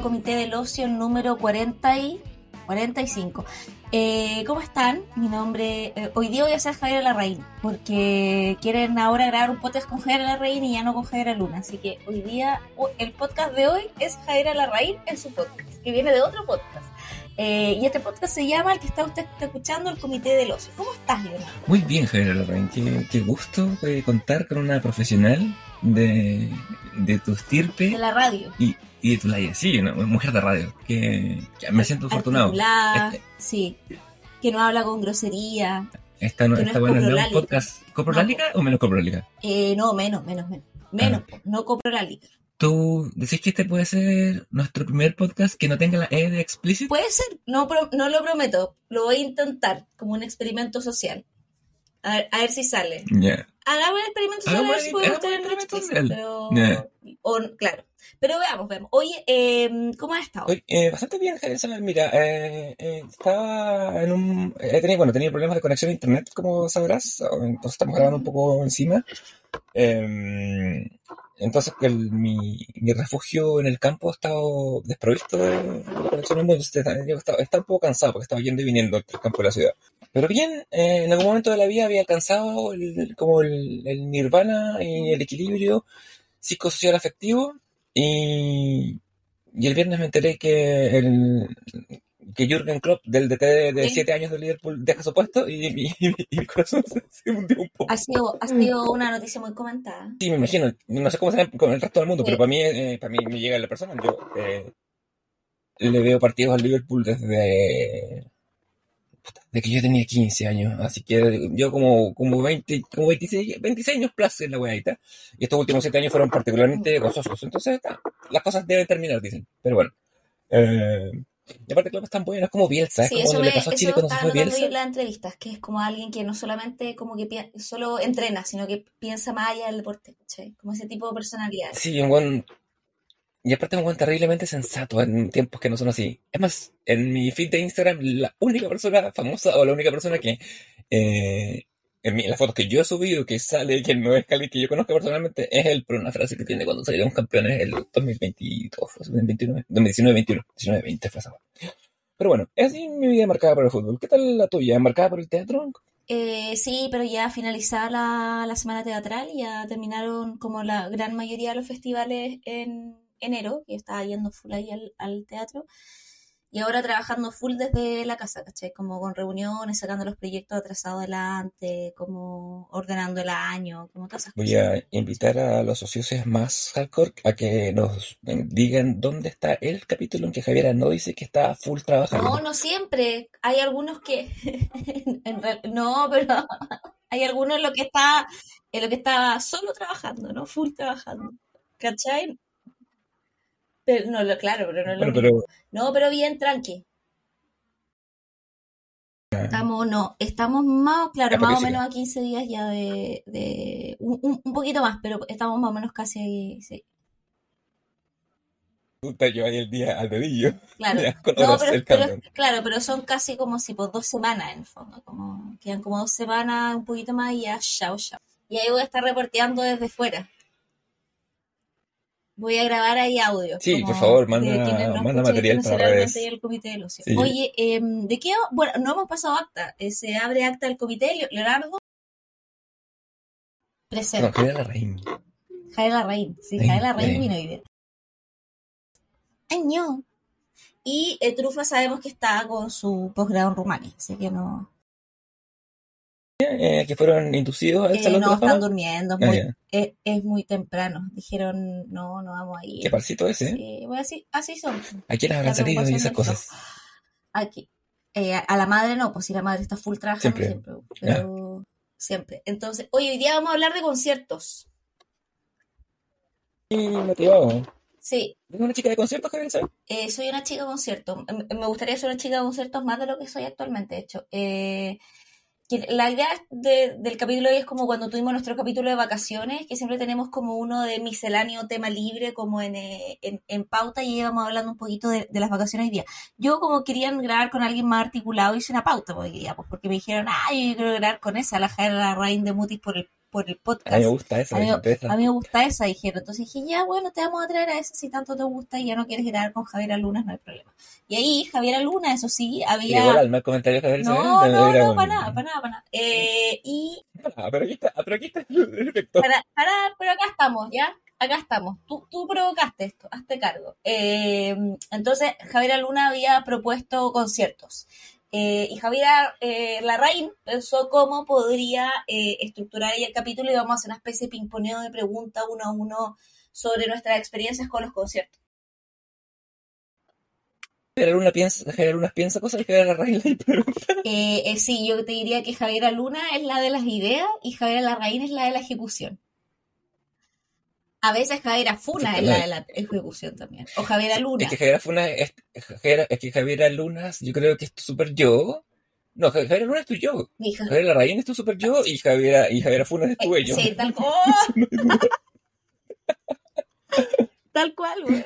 comité del ocio número 40 y 45. Eh, ¿Cómo están? Mi nombre, eh, hoy día voy a ser Javier Larraín, porque quieren ahora grabar un podcast con Javier Larraín y ya no con Javier Luna. Así que hoy día, el podcast de hoy es Javier Larraín en su podcast, que viene de otro podcast. Eh, y este podcast se llama, el que está usted escuchando, el Comité del Ocio. ¿Cómo estás, Leonardo? Muy bien, Javier Larraín. Qué, qué gusto contar con una profesional de, de tu estirpe. De la radio. Y, y de tu laya, sí, una mujer de radio. Que, que me siento afortunado. Este, sí. Que no habla con grosería. Esta, no, esta buena es un podcast. ¿Coprolálica no, o menos coprolálica? Eh, no, menos, menos, menos. Menos, ah. no coprolálica. ¿Tú decís que este puede ser nuestro primer podcast que no tenga la E de explícito? Puede ser, no, no lo prometo. Lo voy a intentar como un experimento social. A ver, a ver si sale. Yeah. Hagamos el experimento social, a ver si podemos tener explícito. Pero... Yeah. O, claro. Pero veamos, veamos. Oye, eh, ¿cómo has estado? Oye, eh, bastante bien, Javier Mira, eh, eh, estaba en un... Eh, tenía, bueno, tenía problemas de conexión a internet, como sabrás. Entonces estamos grabando un poco encima. Eh, entonces el, mi, mi, refugio en el campo ha estado desprovisto de, conexión al mundo. Estaba, un poco cansado porque estaba yendo y viniendo entre el campo de la ciudad. Pero bien, eh, en algún momento de la vida había alcanzado el, como el, el nirvana y el equilibrio psicosocial afectivo. Y, y el viernes me enteré que el, que Jürgen Klopp, del DT de 7 años de Liverpool, deja su puesto y, y, y el corazón se, hundió un poco. Ha sido, ha sido una noticia muy comentada. Sí, me imagino. No sé cómo será con el resto del mundo, sí. pero para mí, eh, para mí me llega la persona. Yo eh, le veo partidos al Liverpool desde de que yo tenía 15 años, así que yo como, como 20, como 26, 26 años plus en la weadita, y estos últimos 7 años fueron particularmente gozosos, entonces está, las cosas deben terminar, dicen, pero bueno, eh, y aparte creo que están buenas como Bielsa, sí, es como eso le pasó a Chile cuando se fue Bielsa. en las entrevistas, que es como alguien que no solamente como que solo entrena, sino que piensa más allá del deporte, ¿sí? como ese tipo de personalidad. Sí, un buen y aparte un buen terriblemente sensato en tiempos que no son así. Es más, en mi feed de Instagram, la única persona famosa o la única persona que eh, en, mi, en, las fotos que yo he subido que sale, que no es Cali, que yo conozco personalmente, es él por una frase que tiene cuando salieron campeones el 2022, 2029, 2019, 21, 19, 20 fue. Pero bueno, es así mi vida marcada por el fútbol. ¿Qué tal la tuya? ¿Marcada por el teatro? Eh, sí, pero ya finalizada la, la semana teatral, ya terminaron como la gran mayoría de los festivales en enero, que estaba yendo full ahí al, al, teatro, y ahora trabajando full desde la casa, ¿cachai? Como con reuniones, sacando los proyectos atrasados adelante, como ordenando el año, como todas esas Voy cosas. a invitar a los socios más hardcore a que nos digan dónde está el capítulo en que Javiera no dice que está full trabajando. No, no siempre. Hay algunos que... en real... No, pero hay algunos en lo que está en lo que está solo trabajando, ¿no? Full trabajando. ¿Cachai? Pero, no, lo, claro, pero no es lo Bueno, pero No, pero bien, tranqui. Estamos, no, estamos más, claro, más o menos a 15 días ya de, de un, un- poquito más, pero estamos más o menos casi, sí, yo ahí el día al dedillo. claro. Ya, No, pero, claro, pero son casi como si por dos semanas en el fondo, como quedan como dos semanas, un poquito más y ya, chao, chao. Y ahí voy a estar reporteando desde fuera. Voy a grabar ahí audio. Sí, por favor, manda- manda material para internacionalmente redes. el comité del ocio. Sí. Oye, em, ¿de qué? Bueno, no hemos pasado acta. Eh, se abre acta del comité. Le- Leonardo. No, Presente. Javiera Larraín. Javier Larraín. Sí, Sí, Javier Larraín sí. vino hoy día. Año. Y eh, Trufa sabemos que está con su posgrado en Rumania, así que no, Eh, que fueron inducidos al eh, Salón no de la están durmiendo, es Ah, muy, ya. es, es muy temprano. Dijeron, no, no vamos a ir. Qué parcito ese, ¿eh? Sí, bueno, así, así son. ¿A quiénes habrán La salido y esas cosas? Aquí. Eh, a- la madre no, pues si la madre está full trabajando Siempre. siempre, pero siempre. Entonces, hoy, hoy día vamos a hablar de conciertos. Sí, motivado. Sí, ¿Es una chica de conciertos, Javier? eh, soy una chica de conciertos. Me gustaría ser una chica de conciertos más de lo que soy actualmente, de hecho. Eh, la idea de- del capítulo de hoy es como cuando tuvimos nuestro capítulo de vacaciones, que siempre tenemos como uno de misceláneo tema libre, como en, eh, en, en pauta, y íbamos hablando un poquito de, de las vacaciones hoy día. Yo, como querían grabar con alguien más articulado, hice una pauta hoy día, pues, porque me dijeron, ah, yo quiero grabar con esa, la Jaira Rain de Mutis por el por el A podcast. mí me gusta esa, A mí, a mí me gusta esa, dijeron. Entonces dije, ya, bueno, te vamos a traer a esa si tanto te gusta y ya no quieres grabar con Javiera Luna, no hay problema. Y ahí, Javiera Luna, eso sí, había... Llegó el alma el comentario que había No, no, no, para nada, para nada, para nada. Eh, y Ah, pero aquí está, pero aquí está el para, para, pero acá estamos, ¿ya? Acá estamos. Tú, tú provocaste esto, hazte cargo. Eh, entonces, Javiera Luna había propuesto conciertos. Eh, y Javiera eh, Larraín pensó cómo podría eh, estructurar ahí el capítulo y vamos a hacer una especie de pimponeo de preguntas uno a uno sobre nuestras experiencias con los conciertos. Javier Luna piensa, Javier Luna piensa cosas y Javier Larraín le pregunta. Sí, yo te diría que Javiera Luna es la de las ideas y Javiera Larraín es la de la ejecución. A veces Javiera Funa es la de la ejecución también. O Javiera Luna. Es que Javier Luna es, Javier- es que Javier Luna, yo creo que es tu super yo. No, Javier Luna es tu yo. Hija. Javier Larraín es tu super yo y Javier, y Javier Funa es tu Eh, ello. Sí, tal cual. tal cual, güey.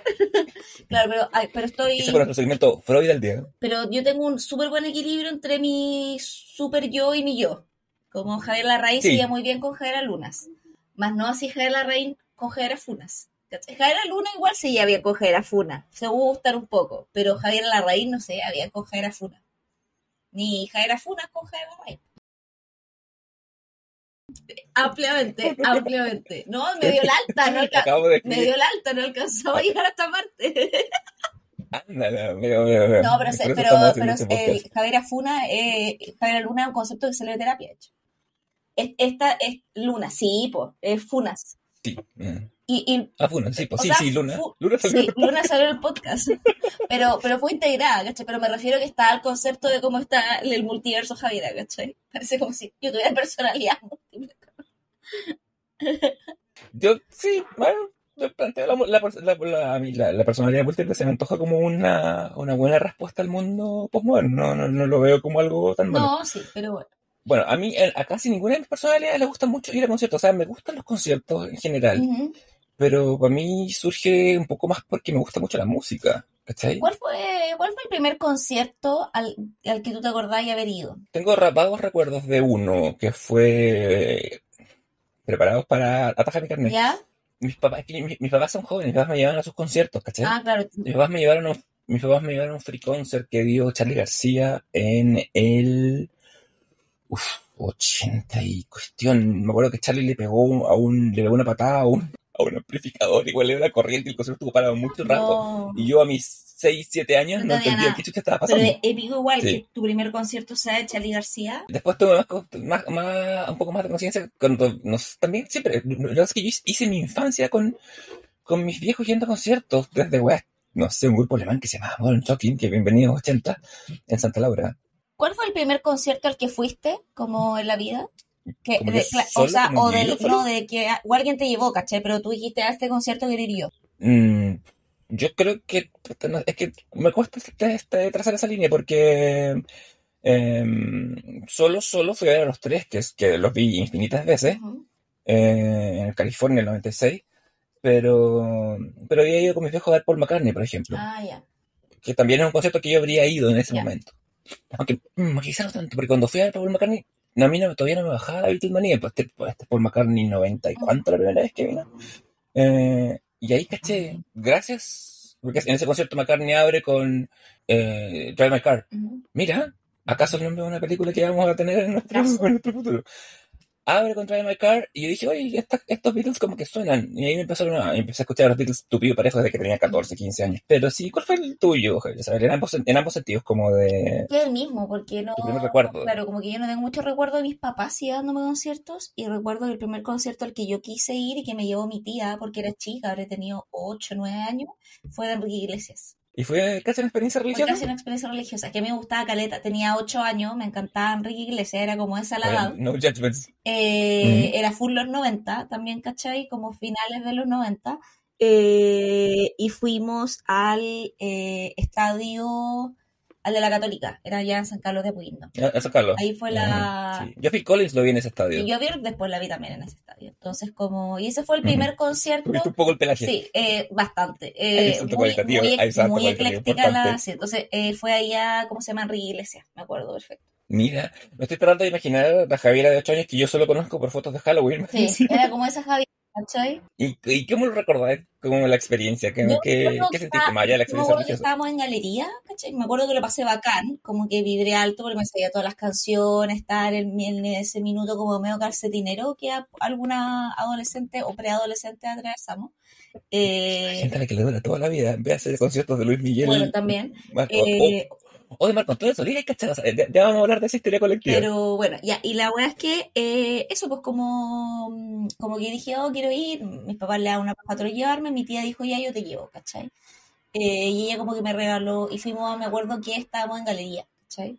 Claro, pero, ay, pero estoy. Ese fue nuestro segmento Freud al día. Pero yo tengo un súper buen equilibrio entre mi super yo y mi yo. Como Javier Larraín Sí. se muy bien con Javier Lunas. Más no así Javier Larraín con Javier Funas. Javier Luna igual se lleva bien con Javier Funa. Se gustan un poco. Pero Javier Larraín no se lleva bien con Javier Funa. Ni Javier Funas con Javier Larraín. Ampliamente, ampliamente. No, me dio la alta, no alca- Acabo de me dio la alta, no alcanzaba a llegar a esta parte. Ándale, veo, veo, veo. No, pero, se- pero, pero este el podcast. Javier Afuna, eh, Javier Luna es un concepto que salió de terapia, de hecho. Es- Esta es Luna, sí, pues, es Funas. Sí. Y, y Ah, Funa, sí, pues sí, sea, sí, Luna. fu- Luna salió. sí, Luna salió en el podcast. Pero, pero fue integrada, ¿cachai? Pero me refiero que está al concepto de cómo está el multiverso Javiera, ¿cachai? Parece como si yo tuviera personalidad múltiple. Yo, sí, bueno, yo planteo la, la, la, la- a mí la- la personalidad múltiple se me antoja como una, una buena respuesta al mundo postmoderno. No, no, no lo veo como algo tan malo. No, sí, pero bueno. Bueno, a mí, eh, a casi ninguna de mis personalidades le gusta mucho ir a conciertos. O sea, me gustan los conciertos en general. Pero para mí surge un poco más porque me gusta mucho la música. ¿Cachai? ¿Cuál fue, ¿Cuál fue el primer concierto al, al que tú te acordás y haber ido? Tengo ra- vagos recuerdos de uno que fue eh, preparados para atajar mi carnet. ¿Ya? Mis papás, mis, mis papás son jóvenes, mis papás me llevaban a sus conciertos, ¿cachai? Ah, claro. Mis papás me llevaron a un, mis papás me llevaron a un free concert que dio Charlie García en el uf, 80 y cuestión. Me acuerdo que Charlie le pegó a un, le pegó una patada a un, a un amplificador, igual era una corriente y el concierto estuvo parado mucho rato. No. Y yo a mis 6, 7 años No no, entendía nada. qué chucha estaba Pero pasando. es épico igual Sí. que tu primer concierto sea de Charlie García. Después tuve más, más, más- un poco más de conciencia cuando nos, también siempre, la verdad es que yo hice- mi infancia con, con mis viejos yendo a conciertos, desde weá, no sé, un grupo alemán que se llamaba Modern Talking, que bienvenido 80, en Santa Laura. ¿Cuál fue el primer concierto al que fuiste, como en la vida? Que, de- o sea, o, del, no, de que o alguien te llevó, ¿cachai? Pero tú dijiste a este concierto quiero ir yo. Mm, yo creo que, es que me cuesta este- este- trazar esa línea porque em, solo, solo fui a ver a los tres, que, es, que los vi infinitas veces. Eh, en California en el 96, pero, pero había ido con mis viejos a ver Paul McCartney, por ejemplo, Ah, ya. que también es un concierto que yo habría ido en ese momento. Aunque mm, quizá no tanto, porque cuando fui a ver Paul McCartney, no, a mí no, todavía no me bajaba la Beatlemanía, pues este, pues este Paul McCartney 90 y cuánto la primera vez que vino. Eh, y ahí caché, gracias, porque en ese concierto McCartney abre con eh, Drive My Car. Mira, ¿acaso el nombre de una película que vamos a tener en nuestro, en nuestro futuro? Abre con Drive My Car y yo dije, oye, esta- estos Beatles como que suenan. Y ahí me empezaron a, empecé a escuchar a los Beatles tupido parejo desde que tenía 14, 15 años. Pero sí, ¿cuál fue el tuyo, Javier? En ambos, en ambos sentidos, como de... Que el mismo, porque no. Tu primer recuerdo. Claro, como que yo no tengo mucho recuerdo de mis papás llevándome a conciertos. Y recuerdo el primer concierto al que yo quise ir y que me llevó mi tía, porque era chica, habré tenido 8, 9 años, fue de Enrique Iglesias. ¿Y fue casi una experiencia Fue religiosa? casi una experiencia religiosa, que me gustaba Caleta. Tenía 8 años, me encantaba Enrique Iglesias, era como esa la edad. No judgments. Eh. Era full los 90, también, ¿cachai? Como finales de los 90. Eh, y fuimos al eh, estadio, al de la Católica, era ya en San Carlos de Apoquindo. A, a sacarlo. Ahí fue la... Ujú, sí. Yo Phil Collins lo vi en ese estadio. Y yo vi después la vi también en ese estadio. Entonces, como... Y ese fue el primer concierto. Tuviste un poco el pelaje. Sí, eh, bastante. Eh, muy, cualitativo, muy, salto muy ecléctica la... sí, entonces, eh, fue allá, ¿cómo se llama? Enrique Iglesias, me acuerdo perfecto. Mira, me estoy tratando de imaginar a la Javiera de 8 años que yo solo conozco por fotos de Halloween. Sí, era como esa Javiera, ¿cachai? ¿Y, y cómo lo recordáis? como la experiencia? ¿Qué, Yo qué, sentiste más allá de la me experiencia acuerdo que estábamos en galería, ¿cachai? Me acuerdo que lo pasé bacán, como que vibré alto porque me sabía todas las canciones, estar en, en ese minuto como medio calcetinero que a- alguna adolescente o preadolescente atravesamos. Hay Eh, gente a la que le dura toda la vida. Ve a hacer conciertos de Luis Miguel. bueno, también. Eh, o- o de Marco Antonio Solís, sea, ya, vamos a hablar de esa historia colectiva. Pero bueno, ya, y la verdad es que eh, eso, pues como, como que dije, oh, quiero ir, mis papás le daban una para llevarme, mi tía dijo, ya, yo te llevo, ¿cachai? Eh, y ella como que me regaló, y fuimos, me acuerdo que estábamos en galería, ¿cachai?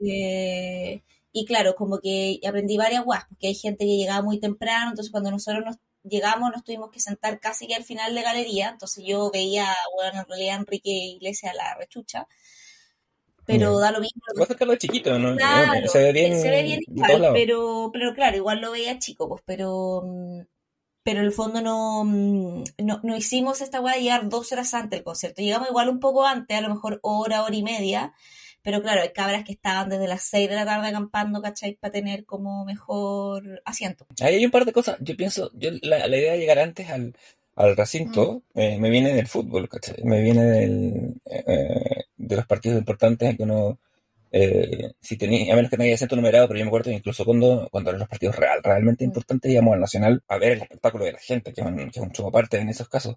Eh, y claro, como que aprendí varias guas, porque hay gente que llegaba muy temprano, entonces cuando nosotros nos llegamos nos tuvimos que sentar casi que al final de galería, entonces yo veía, bueno, en realidad Enrique Iglesias la rechucha, pero da lo mismo. lo que Vas a sacarlo de chiquito, ¿no? Claro, se ve bien, se ve bien igual, pero, pero claro, igual lo veía chico, pues, pero, mm, pero en el fondo no, mm, no, no hicimos esta weá de llegar dos horas antes del concierto. Llegamos igual un poco antes, a lo mejor hora, hora y media, pero claro, hay cabras que estaban desde las seis de la tarde acampando, ¿cachai? Para tener como mejor asiento. Ahí hay un par de cosas. Yo pienso, yo la, la idea de llegar antes al, al recinto eh, me viene del fútbol, ¿cachai? Me viene del, eh, de los partidos importantes en que uno, eh, si tenía, a menos que haya asiento numerado, pero yo me acuerdo que incluso cuando, cuando eran los partidos real, realmente importantes, íbamos al Nacional a ver el espectáculo de la gente, que es un, que es un show aparte en esos casos.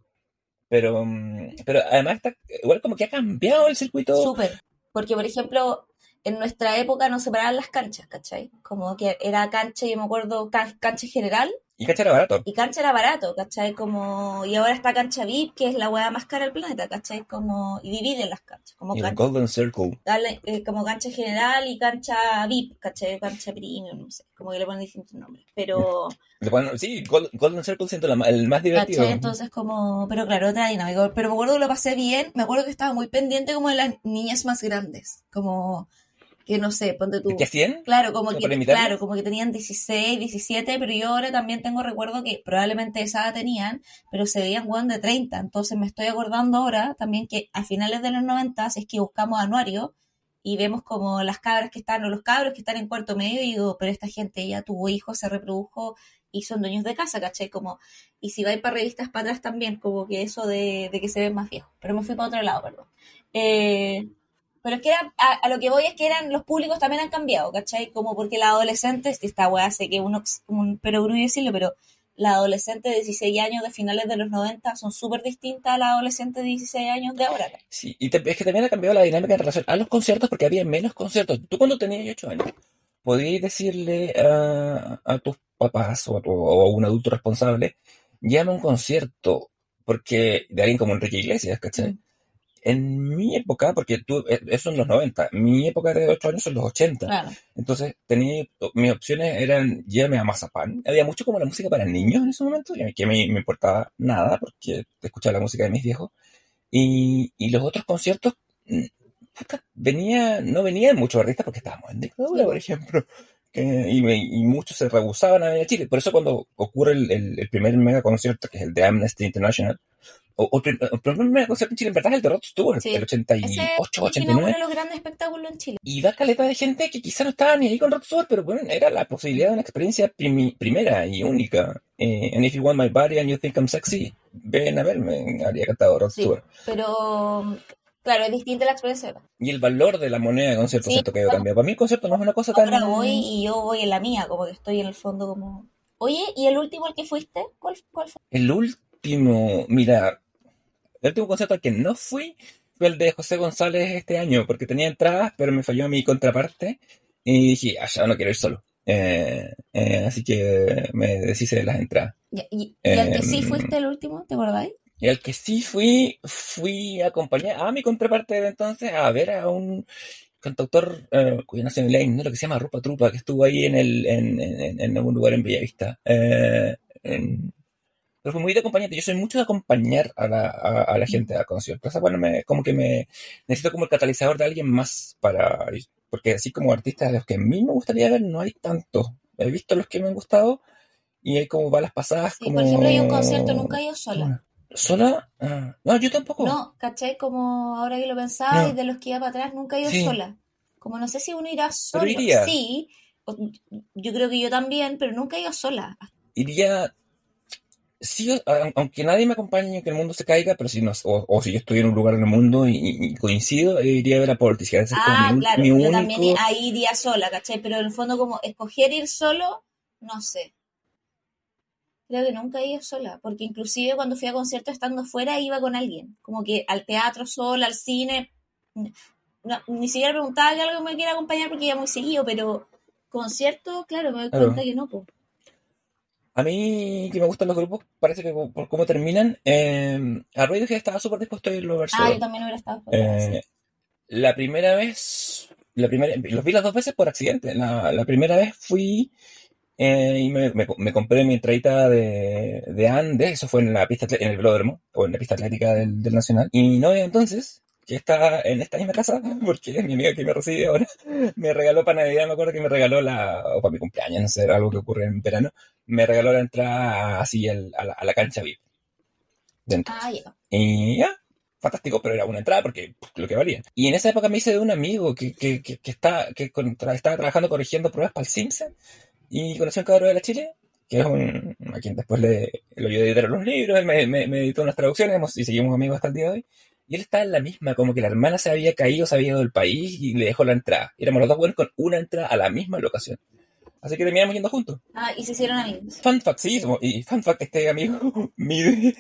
Pero, mm, pero además está, igual como que ha cambiado el circuito. Súper. Porque, por ejemplo, en nuestra época nos separaban las canchas, ¿cachai? Como que era cancha, yo me acuerdo, can- cancha general Y cacha era barato. Y cancha era barato, ¿cachai? Como, y ahora está cancha VIP, que es la weá más cara del planeta, ¿cachai? Como, y dividen las canchas, como Y el cancha, Golden Circle. dale, eh, como cancha general y cancha VIP, ¿cachai? Cancha premium, no sé, como que le ponen distintos nombres. Pero, sí, Gol- Golden Circle siento la el más divertido. ¿cachai? Entonces como, pero claro, otra dinámica. Pero me acuerdo que lo pasé bien, me acuerdo que estaba muy pendiente como de las niñas más grandes, como, que no sé, ponte tú. ¿Qué hacían? Claro, como ¿Como que, claro, como que tenían 16, 17, pero yo ahora también tengo recuerdo que probablemente esa edad tenían, pero se veían weón de 30. Entonces me estoy acordando ahora también que a finales de los 90 es que buscamos anuario y vemos como las cabras que están, o los cabros que están en cuarto medio, y digo, pero esta gente ya tuvo hijos, se reprodujo y son dueños de casa, ¿cachai? Como, y si vais para revistas para atrás también, como que eso de, de que se ven más viejos. Pero me fui para otro lado, perdón. Eh, pero es que era, a, a lo que voy es que eran, los públicos también han cambiado, ¿cachai? Como porque la adolescente, esta weá sé que uno, un perogrullo decirlo, pero la adolescente de 16 años de finales de los 90 son súper distintas a la adolescente de 16 años de ahora. Sí, y te- es que también ha cambiado la dinámica en relación a los conciertos porque había menos conciertos. Tú cuando tenías 8 años, podías decirle a, a tus papás o a, tu- o a un adulto responsable, llama a un concierto porque de alguien como Enrique Iglesias, ¿cachai? Mm. En mi época, porque tú, eh, eso en los 90, mi época de 8 años son los 80. Claro. Entonces, tenía, mis opciones eran llévame a Mazapán. Había mucho como la música para niños en ese momento, y a mí que me, importaba nada, porque escuchaba la música de mis viejos. Y, y los otros conciertos, mm, venía, no venían muchos artistas porque estábamos en dictadura, por ejemplo. Eh, y, y muchos se rehusaban a venir a Chile. Por eso cuando ocurre el, el- el primer mega concierto, que es el de Amnesty International, o, o primer concierto en Chile, en verdad es el de Rod Stewart, Sí. el Ese 88, uno 89. de los grandes espectáculos en Chile. Y va caleta de gente que quizá no estaba ni ahí con Rod Stewart, pero bueno, era la posibilidad de una experiencia primera y única. Eh, and if you want my body and you think I'm sexy, ven a verme, habría cantado Rod Sí. Stewart. Pero, claro, es distinta la experiencia. Y el valor de la moneda de concierto, Sí, siento que claro. cambiado. Para mí el concierto no es una cosa tan... Ahora voy y yo voy en la mía, como que estoy en el fondo como... Oye, ¿y el último al que fuiste? ¿Cuál, cuál fue? El último, mira, el último concierto al que no fui fue el de José González este año, porque tenía entradas, pero me falló mi contraparte y dije, ah, ya no quiero ir solo. Eh, eh, así que me deshice de las entradas. Y, y- y al que sí Em, fuiste el último, ¿te acordáis? Y al que sí fui, fui a acompañar a mi contraparte de entonces a ver a un cantautor eh, cuya nacionalidad es ignoro, que se llama Rupa Trupa, que estuvo ahí en el en, en, en algún lugar en Bellavista. Eh, en- pero fue muy de acompañante. Yo soy mucho de acompañar a la, a, a la gente a conciertos. O sea, bueno, me, como que me necesito como el catalizador de alguien más para. Porque así como artistas de los que a mí me gustaría ver, no hay tanto. He visto los que me han gustado y hay como balas pasadas Sí, como... por ejemplo, a un concierto nunca he ido sola. ¿Sola? Ah, no, yo tampoco. No, ¿cachai? Como ahora que lo pensaba No. y de los que iba para atrás, nunca he ido Sí. sola. Como no sé si uno irá solo. Pero iría. Sí, yo creo que yo también, pero nunca he ido sola. Iría, sí, aunque nadie me acompañe, que el mundo se caiga, pero si no, o, o si yo estoy en un lugar en el mundo y, y coincido, eh, iría a ver a como Ah, mi, claro, mi yo único... también ahí iría sola, ¿cachai? Pero en el fondo como escoger ir solo, no sé. Creo que nunca he ido sola, porque inclusive cuando fui a conciertos estando fuera iba con alguien, como que al teatro sola, al cine, no, ni siquiera preguntaba que algo me quiera acompañar porque iba muy seguido, pero concierto, claro, me doy Claro. cuenta que no, pues. A mí, que me gustan los grupos, parece que por cómo terminan, eh, a Radiohead estaba súper dispuesto a irlo a ver Ah, yo también hubiera estado. Eh, la primera vez, la primera, los vi las dos veces por accidente. La, la primera vez fui eh, y me, me- me compré mi entradita de, de Andes, eso fue en la pista, en el velódromo, o en la pista atlética del, del Nacional. Y mi novia entonces, que está en esta misma casa, porque mi amiga que me recibe ahora, me regaló para Navidad, me acuerdo que me regaló la, o para mi cumpleaños, no sé, era algo que ocurre en verano, me regaló la entrada así al- a, la, a la cancha VIP. Dentro. Ah, ya. Y ya, fantástico, pero era una entrada porque pff, lo que valía. Y en esa época me hice de un amigo que, que, que, que está, que con- tra- estaba trabajando corrigiendo pruebas para el Simpson y conocí a un cabrón de la Chile, que es un, a quien después le, lo ayudé a editar los libros, él me, me, me editó unas traducciones hemos- y seguimos amigos hasta el día de hoy. Y él estaba en la misma, como que la hermana se había caído, se había ido del país y le dejó la entrada. Y éramos los dos buenos con una entrada a la misma locación. Así que terminamos yendo juntos. Ah, y se hicieron amigos. Fun fact, sí, y fun fact, este amigo mide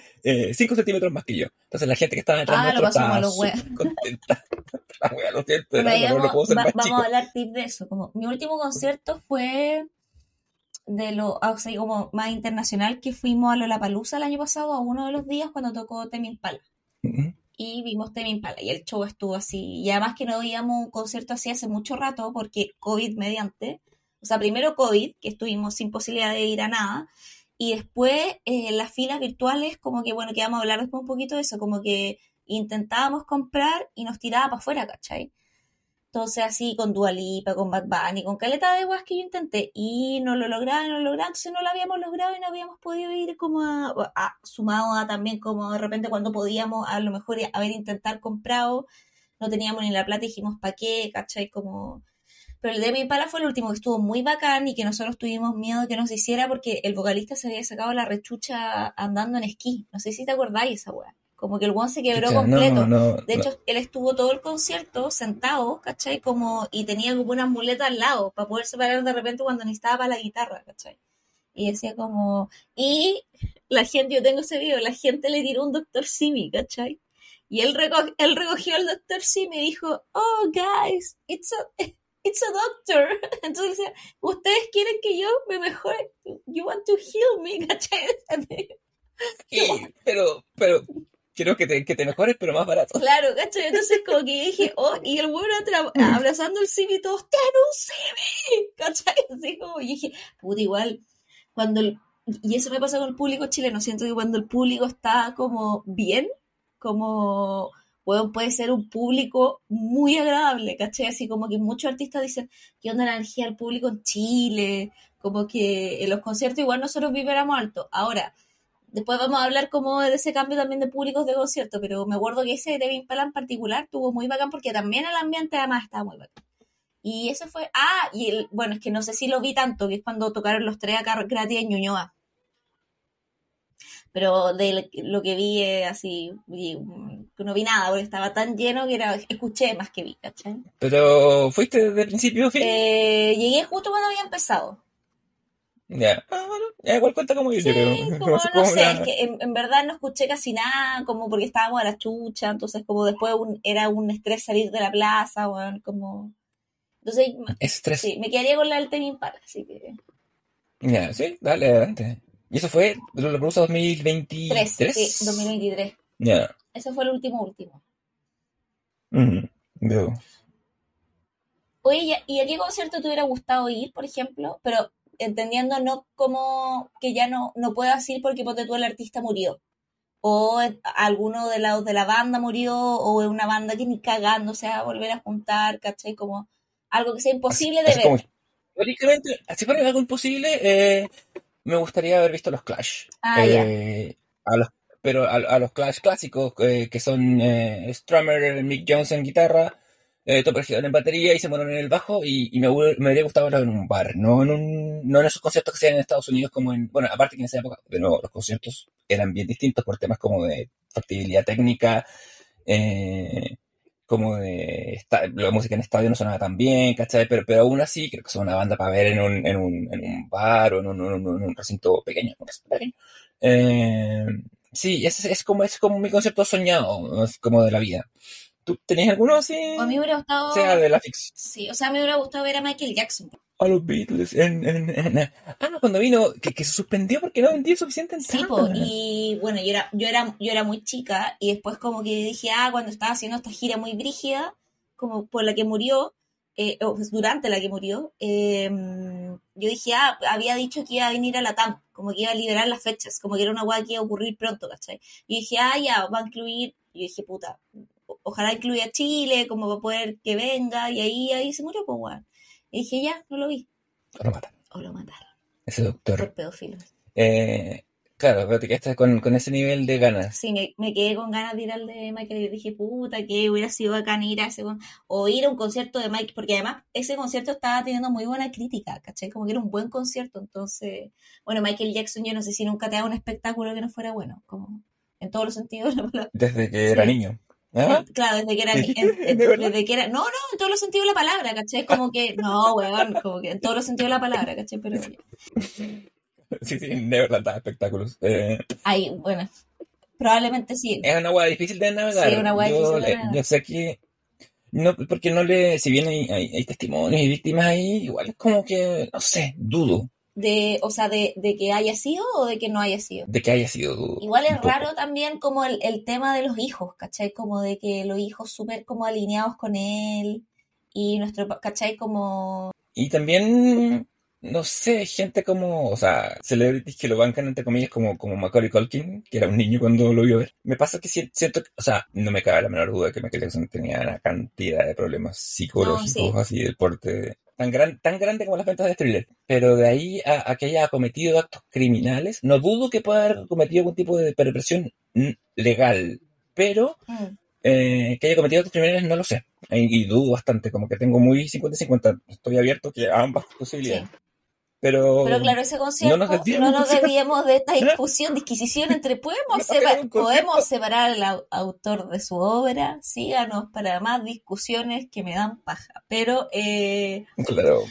5 centímetros más que yo. Entonces la gente que estaba detrás Ah, lo nuestro pasamos estaba a los contenta. La wea, lo siento, no, no, vamos, puedo ser va- más vamos chico. a hablar tip de eso. Como mi último concierto fue de lo, o sea, como más internacional que fuimos a Lollapalooza el año pasado a uno de los días cuando tocó Tame Impala Ujú. Y vimos Tame Impala y el show estuvo así y además que no veíamos un concierto así hace mucho rato porque COVID mediante o sea primero COVID que estuvimos sin posibilidad de ir a nada y después eh, las filas virtuales como que bueno que vamos a hablar después un poquito de eso como que intentábamos comprar y nos tiraba para afuera ¿cachai? Entonces así con Dua Lipa, con Bad Bunny, con caleta de guas que yo intenté y no lo lograba, no lo lograba, entonces no lo habíamos logrado y no habíamos podido ir como a, a- sumado a también como de repente cuando podíamos a lo mejor haber intentar comprado, no teníamos ni la plata dijimos ¿para qué? ¿cachai? Como... Pero el de mi pala fue el último que estuvo muy bacán y que nosotros tuvimos miedo de que nos hiciera porque el vocalista se había sacado la rechucha andando en esquí, no sé si te acordáis esa weá, como que el one se quebró Chucha, completo. No, no, De no. hecho, él estuvo todo el concierto sentado, ¿cachai? Como, y tenía como una muleta al lado para poder separar de repente cuando necesitaba para la guitarra, ¿cachai? Y decía como, y la gente, yo tengo ese video, la gente le tiró un doctor Simi, ¿cachai? Y él, reco- él recogió al doctor Simi y dijo, oh, guys, it's a, it's a doctor. Entonces decía, ustedes quieren que yo me mejore, you want to heal me, ¿cachai? Sí, pero, pero quiero que te, que te mejores, pero más barato. Claro, ¿cachai? Entonces como que dije, oh, y el bueno abrazando el CB y todos, ¡ten un CB! ¿Cachai? Así como, y dije, puta, igual, cuando el, y eso me pasa con el público chileno, siento que cuando el público está como bien, como, bueno, puede ser un público muy agradable, ¿cachai? Así como que muchos artistas dicen, ¿qué onda la energía del público en Chile? Como que en los conciertos igual nosotros vibramos alto. Ahora, Después vamos a hablar como de ese cambio también de públicos de concierto, pero me acuerdo que ese de Impala en particular tuvo muy bacán porque también el ambiente además estaba muy bacán. Y eso fue, ah, y el, bueno, es que no sé si lo vi tanto, que es cuando tocaron los tres acá gratis en Ñuñoa. Pero de lo que vi eh, así, vi, no vi nada, porque estaba tan lleno que era, escuché más que vi, ¿cachai? Pero fuiste de principio a fin. Eh, llegué justo cuando había empezado. Ya. Ah, bueno, ya igual cuenta como ir, Sí, yo creo. como, no como sé, una- es que en, en verdad no escuché casi nada, como porque estábamos a la chucha, entonces como después un- era un estrés salir de la plaza, bueno, como... Entonces, Estrés. sí, me quedaría con la del Tame Impala, así que... Ya, sí, dale, adelante. ¿Y eso fue de la Brusa 2023? 3, sí, 2023. Ya. Ese fue el último último. Veo. Oye, ¿y a- ¿y a qué concierto te hubiera gustado ir, por ejemplo? Pero entendiendo no como que ya no, no puedas ir porque ponte tú el artista murió. O alguno de la, de la banda murió, o es una banda que ni cagando se va a volver a juntar, ¿cachai? Como algo que sea imposible de Así ver. si fuera algo imposible, eh, me gustaría haber visto los Clash. Ah, Eh, a los, pero a, a los Clash clásicos, eh, que son eh, Strummer, Mick Jones en guitarra, eh, en batería y se mueren en el bajo y, me, me habría gustado verlo en un bar, no en un, no en esos conciertos que se en Estados Unidos como en, bueno, aparte que en esa época, de nuevo, los conciertos eran bien distintos por temas como de factibilidad técnica, eh, como de la música en estadio no sonaba tan bien, ¿cachai? Pero, pero aún así creo que es una banda para ver en un, en un, en un bar o en un, en un, recinto pequeño. Eh, sí, es, como, es como mi concepto soñado, como de la vida. ¿Tú tenías alguno así? A mí me hubiera gustado. sea, de la ficción. Sí, o sea, me hubiera gustado ver a Michael Jackson. A los Beatles. En, en, ah, cuando vino, que, que, se suspendió porque no vendía suficiente Sí, y bueno, yo era, yo, era, yo era muy chica y después como que dije, ah, cuando estaba haciendo esta gira muy brígida, como por la que murió, eh, o pues, durante la que murió, em, yo dije, ah, había dicho que iba a venir a la TAM, como que iba a liberar las fechas, como que era una guay que iba a ocurrir pronto, ¿cachai? Y dije, ah, ya, va a incluir, y yo dije, puta, ojalá incluya a Chile, como va a poder que venga, y ahí, ahí se murió, pues, bueno. Y dije, ya, no lo vi. O lo mataron. O lo mataron. Ese doctor. Por pedófilo. Eh, claro, pero te quedaste con, con ese nivel de ganas. Sí, me, me, quedé con ganas de ir al de Michael y dije, puta, que hubiera sido bacán ir a ese, o ir a un concierto de Mike, porque además ese concierto estaba teniendo muy buena crítica, ¿cachai? Como que era un buen concierto, entonces, bueno, Michael Jackson, yo no sé si nunca te dado un espectáculo que no fuera bueno, como en todos los sentidos. Desde que era niño. ¿Ah? Claro, desde que era, desde que era, no, no, en todos los sentidos de la palabra, ¿cachai? Como que, no, weón, como que en todos los sentidos de la palabra, ¿cachai? Pero... Sí, sí, de verdad, espectáculos. Eh, Ahí, bueno, probablemente sí. Es una hueá difícil de navegar. Sí, una hueá difícil de navegar. Yo sé que, no, porque no le, si bien hay, hay, hay testimonios y víctimas ahí, igual es como que, no sé, dudo de, o sea, de, de, que haya sido o de que no haya sido. De que haya sido. Igual es raro también como el, el, tema de los hijos, ¿cachai? Como de que los hijos súper como alineados con él y nuestro, ¿cachai? Como... Y también, no sé, gente como, o sea, celebrities que lo bancan entre comillas como, como Macaulay Culkin, que era un niño cuando lo vio ver. Me pasa que siento, o sea, no me cabe la menor duda que Michael Jackson tenía una cantidad de problemas psicológicos así del porte tan, gran, tan grande como las ventas de thriller. Pero de ahí a, que haya cometido actos criminales, no dudo que pueda haber cometido algún tipo de perversión legal, pero mm. eh, que haya cometido actos criminales no lo sé. Y, dudo bastante, como que tengo muy 50-50. Estoy abierto a ambas posibilidades. Pero, Pero claro, ese concierto no nos desviemos, de esta discusión, disquisición entre podemos, podemos separar al autor de su obra, síganos para más discusiones que me dan paja. Pero eh, claro.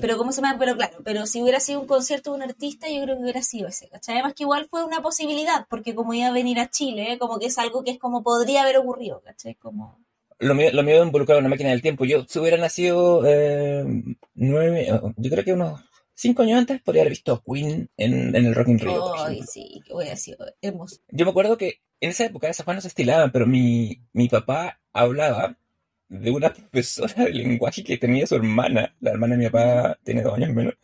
Pero cómo se llama, pero claro, pero si hubiera sido un concierto de un artista, yo creo que hubiera sido ese, ¿cachai? Además que igual fue una posibilidad, porque como iba a venir a Chile, ¿eh? como que es algo que es como podría haber ocurrido, ¿cachai? Como lo mío, lo mío involucrar una máquina del tiempo. Yo, si hubiera nacido eh, nueve, yo creo que unos cinco años antes podría haber visto a Queen en, en el Rock in Rio. Ay, sí, que hubiera sido hermoso. Yo me acuerdo que en esa época esas cosas no se estilaban, pero mi, mi papá hablaba de una profesora de lenguaje que tenía su hermana, la hermana de mi papá tiene dos años menos,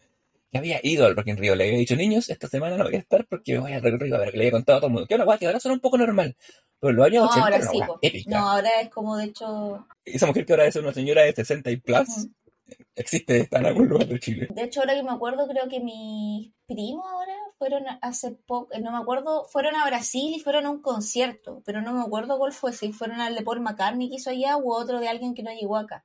que había ido al Rock in Rio. Le había dicho, niños, esta semana no voy a estar porque voy al Rock in Rio. A ver, que le había contado a todo el mundo. Que una guay que ahora suena un poco normal. Pero los años no, ahora sí, épica. No, ahora es como de hecho... Esa mujer que ahora es una señora de 60 y plus, existe, está en algún lugar de Chile. De hecho, ahora que me acuerdo, creo que mis primos ahora fueron hace poco, no me acuerdo, fueron a Brasil y fueron a un concierto, pero no me acuerdo cuál fue, si fueron al de Paul McCartney que hizo allá u otro de alguien que no llegó acá.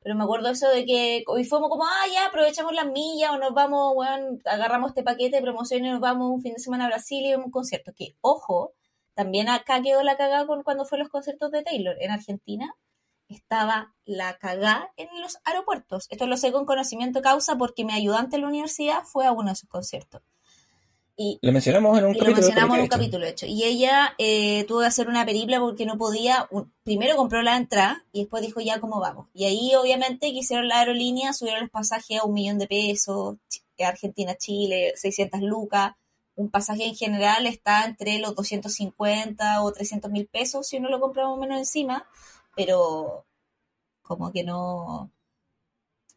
Pero me acuerdo eso de que hoy fuimos como, ah, ya, aprovechamos las millas o nos vamos, bueno, agarramos este paquete de promoción y nos vamos un fin de semana a Brasil y vemos un concierto. Que, ojo, también acá quedó la cagada con cuando fue los conciertos de Taylor en Argentina estaba la cagá en los aeropuertos. Esto lo sé con conocimiento causa porque mi ayudante en la universidad fue a uno de sus conciertos. Y lo mencionamos en un capítulo. Lo mencionamos en un capítulo hecho. Y ella eh, tuvo que hacer una peripla porque no podía. primero compró la entrada y después dijo ya cómo vamos. Y ahí obviamente quisieron la aerolínea, subieron los pasajes a un millón de pesos, Argentina-Chile, 600 lucas. Un pasaje en general está entre los 250 o 300 mil pesos si uno lo compra más o menos encima pero como que no...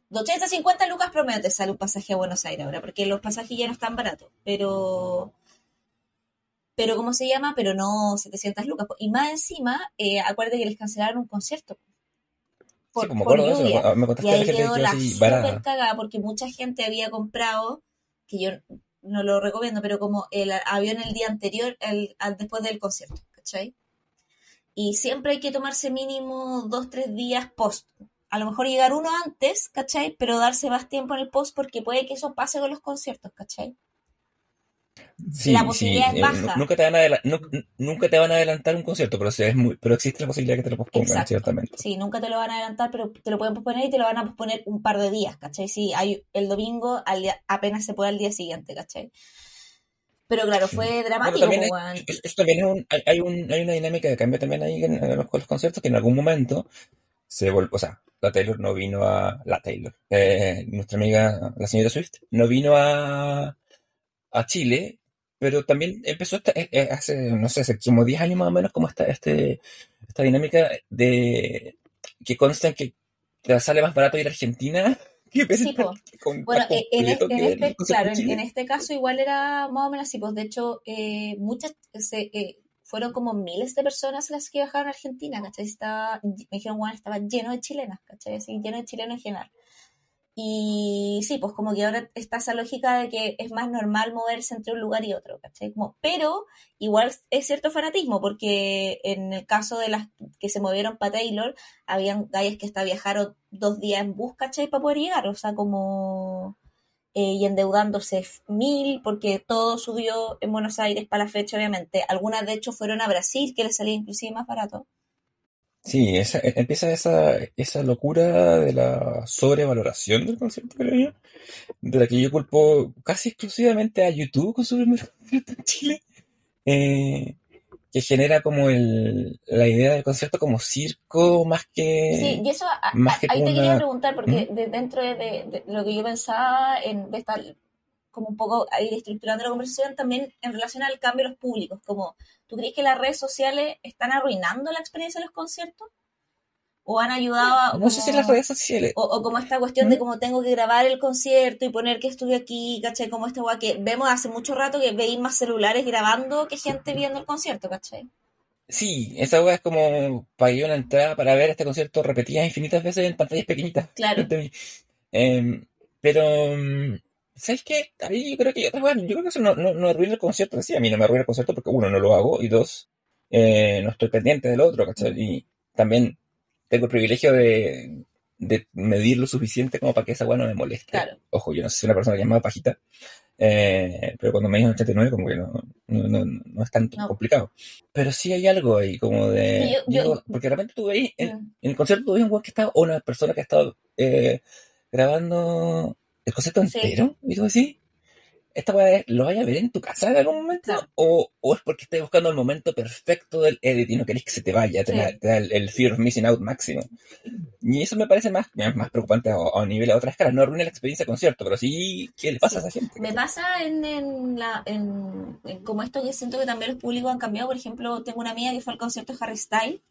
250 lucas promedio te sale un pasaje a Buenos Aires ahora, porque los pasajes ya no están baratos, pero... Pero, ¿cómo se llama? Pero no 700 lucas. Y más encima, eh, acuérdate que les cancelaron un concierto. Por, sí, por lluvia. Eso, me y ahí quedó la super cagada porque mucha gente había comprado, que yo no lo recomiendo, pero como el avión el día anterior, el, después del concierto, ¿cachai? Y siempre hay que tomarse mínimo dos, tres días post. A lo mejor llegar uno antes, ¿cachai? Pero darse más tiempo en el post porque puede que eso pase con los conciertos, ¿cachai? Sí, la sí, posibilidad es eh, baja. nunca te van a nunca te van a adelantar un concierto, pero, sí es muy, pero existe la posibilidad que te lo pospongan, Exacto. ciertamente. Sí, nunca te lo van a adelantar, pero te lo pueden posponer y te lo van a posponer un par de días, ¿cachai? Sí, hay el domingo al día- apenas se puede al día siguiente, ¿cachai? Pero claro, fue dramático, también hay, pues, weón. es- eso también es un, hay, hay un, hay una dinámica de cambio también ahí en, en los, los conciertos que en algún momento se volvió, o sea, la Taylor no vino a, la Taylor, eh, nuestra amiga, la señora Swift, no vino a, a Chile, pero también empezó esta- eh, eh, hace, no sé, hace como 10 años más o menos, como esta, este, esta dinámica de que consta en que te sale más barato ir a Argentina Sí, con Bueno, e- en, este, en este- claro, en este caso igual era más o menos así, pues de hecho eh, muchas, se, eh, fueron como miles de personas las que viajaron a Argentina, ¿cachai? Estaba, me dijeron, bueno, estaba lleno de chilenas, ¿cachai? Así, lleno de chilenos en general. Y sí, pues como que ahora está esa lógica de que es más normal moverse entre un lugar y otro, ¿cachai? Pero igual es cierto fanatismo, porque en el caso de las que se movieron para Taylor, habían gallas que hasta viajaron dos días en bus, ¿cachai? Para poder llegar, o sea, como... eh, y endeudándose mil, porque todo subió en Buenos Aires para la fecha, obviamente. Algunas, de hecho, fueron a Brasil, que les salía inclusive más barato. Sí, esa, e- empieza esa, esa locura de la sobrevaloración del concierto, creo yo, de la que yo culpo casi exclusivamente a YouTube con su primer concierto en Chile, eh, que genera como el, la idea del concierto como circo más Sí, que, y eso a- a- ahí te quería preguntar, porque ¿Mm? de- dentro de, de- de lo que yo pensaba, en, de estar como un poco ir estructurando la conversación, también en relación al cambio de los públicos, como, ¿tú crees que las redes sociales están arruinando la experiencia de los conciertos? ¿O han ayudado a, No sé si las redes sociales... o, o como esta cuestión de ¿Mm? cómo tengo que grabar el concierto y poner que estuve aquí, ¿cachai? Como esta weá que vemos hace mucho rato que veis más celulares grabando que gente viendo el concierto, ¿cachai? Sí, esa weá es como pagué una entrada para ver este concierto repetidas infinitas veces en pantallas pequeñitas Claro. Em, pero, mm, ¿sabes qué? Ahí yo creo que otra weá. Yo creo que eso no, no, no arruina el concierto. Sí, a mí no me arruina el concierto porque, uno, no lo hago y dos, eh, no estoy pendiente del otro, ¿cachai? Y también tengo el privilegio de, de medir lo suficiente como para que esa weá no me moleste. claro. Ojo, yo no soy una persona que es más pajita, eh, pero cuando me dicen 89 como que no, no, no, no es tan complicado. Pero sí hay algo ahí como de... yo, yo, Digo, porque realmente tú veis, en, mm, en el concierto tú ves un weón que está, o una persona que ha estado eh, grabando el concierto sí, entero, y tú decís, ¿esta weá lo vaya a ver en tu casa en algún momento? claro, O, o es porque estás buscando el momento perfecto del edit y no querés que se te vaya, te, da sí. te da el, el fear of missing out máximo. Y eso me parece más, más preocupante a, a nivel a otra escala. No arruina la experiencia de concierto, pero sí, ¿qué le pasa a Sí, esa gente? me pasa en, en la, en, en como esto que siento que también los públicos han cambiado. Por ejemplo, tengo una amiga que fue al concierto de Harry Styles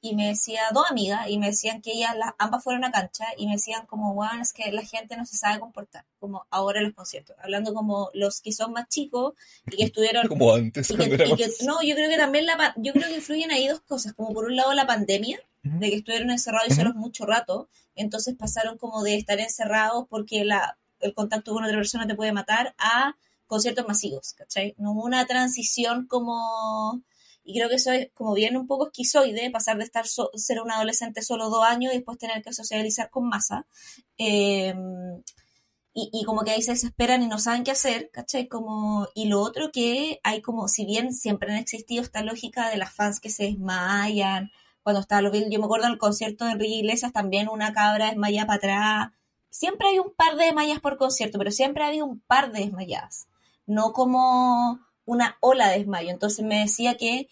y me decía, dos amigas, y me decían que ellas las, ambas fueron a cancha y me decían como, bueno, es que la gente no se sabe comportar, como ahora en los conciertos, hablando como los que son más chicos y que estuvieron Como antes, y que, y que- no, yo creo que también la, yo creo que influyen ahí dos cosas, como por un lado la pandemia, de que estuvieron encerrados y solos mucho rato, entonces pasaron como de estar encerrados porque la, el contacto con otra persona te puede matar a conciertos masivos, ¿cachai? No hubo una transición como... Y creo que eso es como bien un poco esquizoide, pasar de estar so- ser un adolescente solo dos años y después tener que socializar con masa. Eh, y, y como que ahí se desesperan y no saben qué hacer, ¿cachai? Como, y lo otro que hay como, si bien siempre han existido esta lógica de las fans que se desmayan, cuando estaba los Beatles, yo me acuerdo en el concierto de Enrique Iglesias también una cabra desmayada para atrás, siempre hay un par de desmayas por concierto, pero siempre ha habido un par de desmayadas, no como una ola de desmayo, entonces me decía que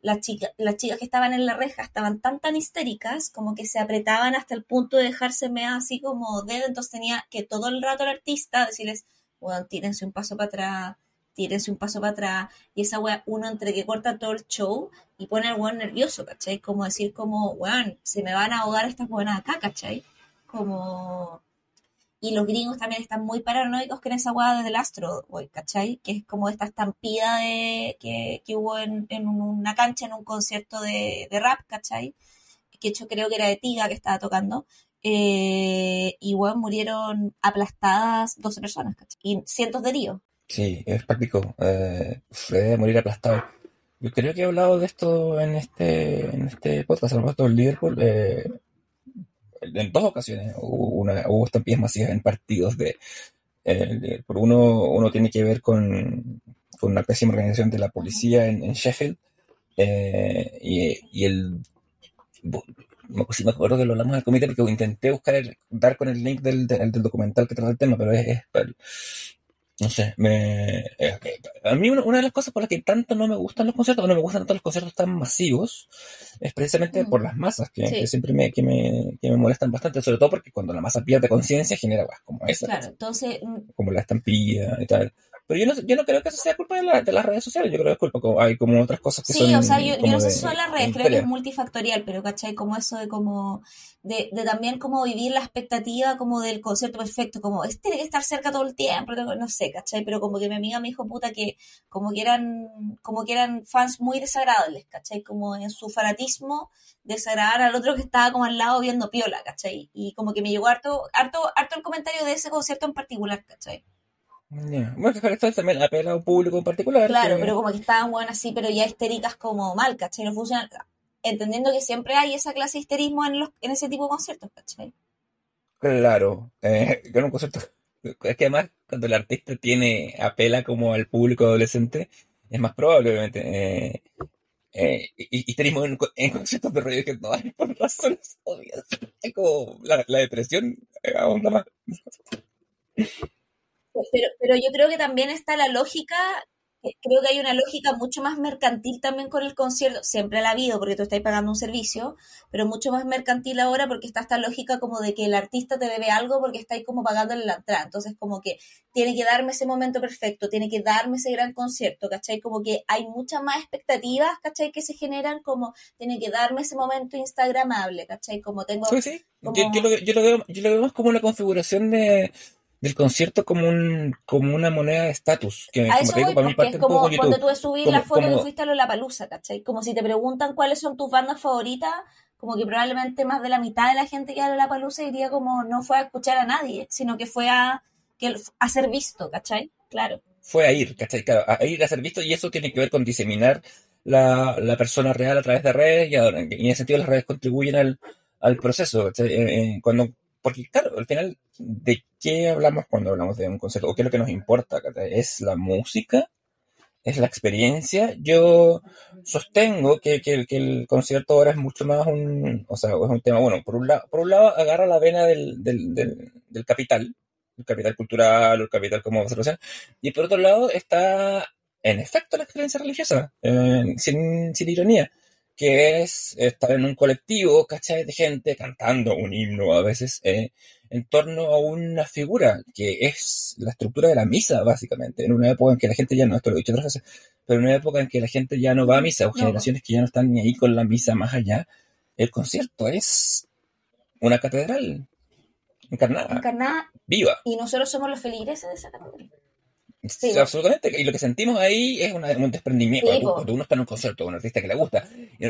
las chicas, las chicas que estaban en la reja estaban tan tan histéricas como que se apretaban hasta el punto de dejarse mear así como dedo, entonces tenía que todo el rato el artista decirles, bueno, tírense un paso para atrás, tírense un paso para atrás, y esa wea, uno entre que corta todo el show y pone al weón nervioso, ¿cachai? Como decir como, weón, se me van a ahogar estas buenas acá, ¿cachai? Como... Y los gringos también están muy paranoicos con esa weá del Astro Boy, ¿cachai? Que es como esta estampida de, que, que hubo en, en una cancha, en un concierto de, de rap, ¿cachai? Que hecho creo que era de Tiga que estaba tocando. Eh, y bueno, murieron aplastadas 12 personas, ¿cachai? Y cientos de heridos. Sí, es práctico. Eh, debe morir aplastado. Yo creo que he hablado de esto en este, en este podcast, a propósito del Liverpool, eh, en dos ocasiones hubo, una, hubo estampillas masivas en partidos de eh, por uno, uno tiene que ver con, con una pésima organización de la policía en, Sheffield eh, y, y, el si me acuerdo que lo hablamos al comité porque intenté buscar el, dar con el link del, del, documental que trata el tema pero es no sé, me, eh, a mí una, una, de las cosas por las que tanto no me gustan los conciertos, o no me gustan tanto los conciertos tan masivos, es precisamente mm. por las masas, que, sí. que siempre me, que me, que me molestan bastante, sobre todo porque cuando la masa pierde conciencia genera cosas como esa. Claro, entonces... Como la estampilla y tal. Pero yo no, yo no creo que eso sea culpa de, la, de las redes sociales, yo creo que es culpa, como, hay como otras cosas que sí, son... Sí, o sea, yo, yo no sé si son las redes, creo que es multifactorial, pero ¿cachai? Como eso de como, de, de también como vivir la expectativa como del concierto perfecto, como, este tiene que estar cerca todo el tiempo, no sé, ¿cachai? Pero como que mi amiga me dijo, puta, que como que eran, como que eran fans muy desagradables, ¿cachai? Como en su fanatismo, desagradar al otro que estaba como al lado viendo piola, ¿cachai? Y como que me llegó harto, harto, harto el comentario de ese concierto en particular, ¿cachai? Yeah. Bueno, que también apela a un público en particular. Claro, que... pero como que estaban buenas así, pero ya histéricas como mal, ¿cachai? No funcionan. Entendiendo que siempre hay esa clase de histerismo en, los, en ese tipo de conciertos, ¿cachai? Claro, eh, en un concierto. Es que además, cuando el artista tiene, apela como al público adolescente, es más probable, obviamente. Eh, eh, histerismo en, en, conciertos de rollo que no hay por razones obvias. Es como la, la depresión, eh, onda más. Pero, pero yo creo que también está la lógica, creo que hay una lógica mucho más mercantil también con el concierto, siempre la ha habido porque tú estás pagando un servicio, pero mucho más mercantil ahora porque está esta lógica como de que el artista te debe algo porque estáis como pagándole la entrada, entonces como que tiene que darme ese momento perfecto, tiene que darme ese gran concierto, ¿cachai? Como que hay muchas más expectativas, ¿cachai? Que se generan como tiene que darme ese momento instagramable, ¿cachai? Como tengo... Sí, sí. Como... Yo, yo, lo, yo, lo, veo, yo lo veo más como una configuración de del concierto como un como una moneda de estatus que a eso como voy, para es como cuando tú subís Como- la foto como- que fuiste a Lollapalooza, ¿cachai? Como si te preguntan cuáles son tus bandas favoritas, como que probablemente más de la mitad de la gente que a Lollapalooza diría como no fue a escuchar a nadie, sino que fue a, que, a ser visto, ¿cachai? Claro. fue a ir, ¿cachai? Claro, a ir a ser visto y eso tiene que ver con diseminar la, la persona real a través de redes y, ahora, y en ese sentido las redes contribuyen al, al proceso, ¿cachai? Eh, eh, cuando, porque claro, al final, ¿de qué hablamos cuando hablamos de un concierto? ¿O qué es lo que nos importa? ¿Es la música? ¿Es la experiencia? Yo sostengo que, que, el concierto ahora es mucho más un, o sea, es un tema, bueno, por un lado, por un lado agarra la vena del, del, del, del capital, el capital cultural, el capital como observación, y por otro lado está, en efecto, la experiencia religiosa, eh, sin, sin ironía, que es estar en un colectivo, ¿cachai? De gente cantando un himno a veces, eh, en torno a una figura que es la estructura de la misa, básicamente, en una época en que la gente ya no, esto lo he dicho otras veces, pero en una época en que la gente ya no va a misa, o No. generaciones que ya no están ni ahí con la misa más allá, el concierto es una catedral encarnada, Encarnada, viva. y nosotros somos los feligreses de esa catedral. Sí, absolutamente. Y lo que sentimos ahí es una- un desprendimiento. Sí, cuando, uno está en un concierto con un artista que le gusta,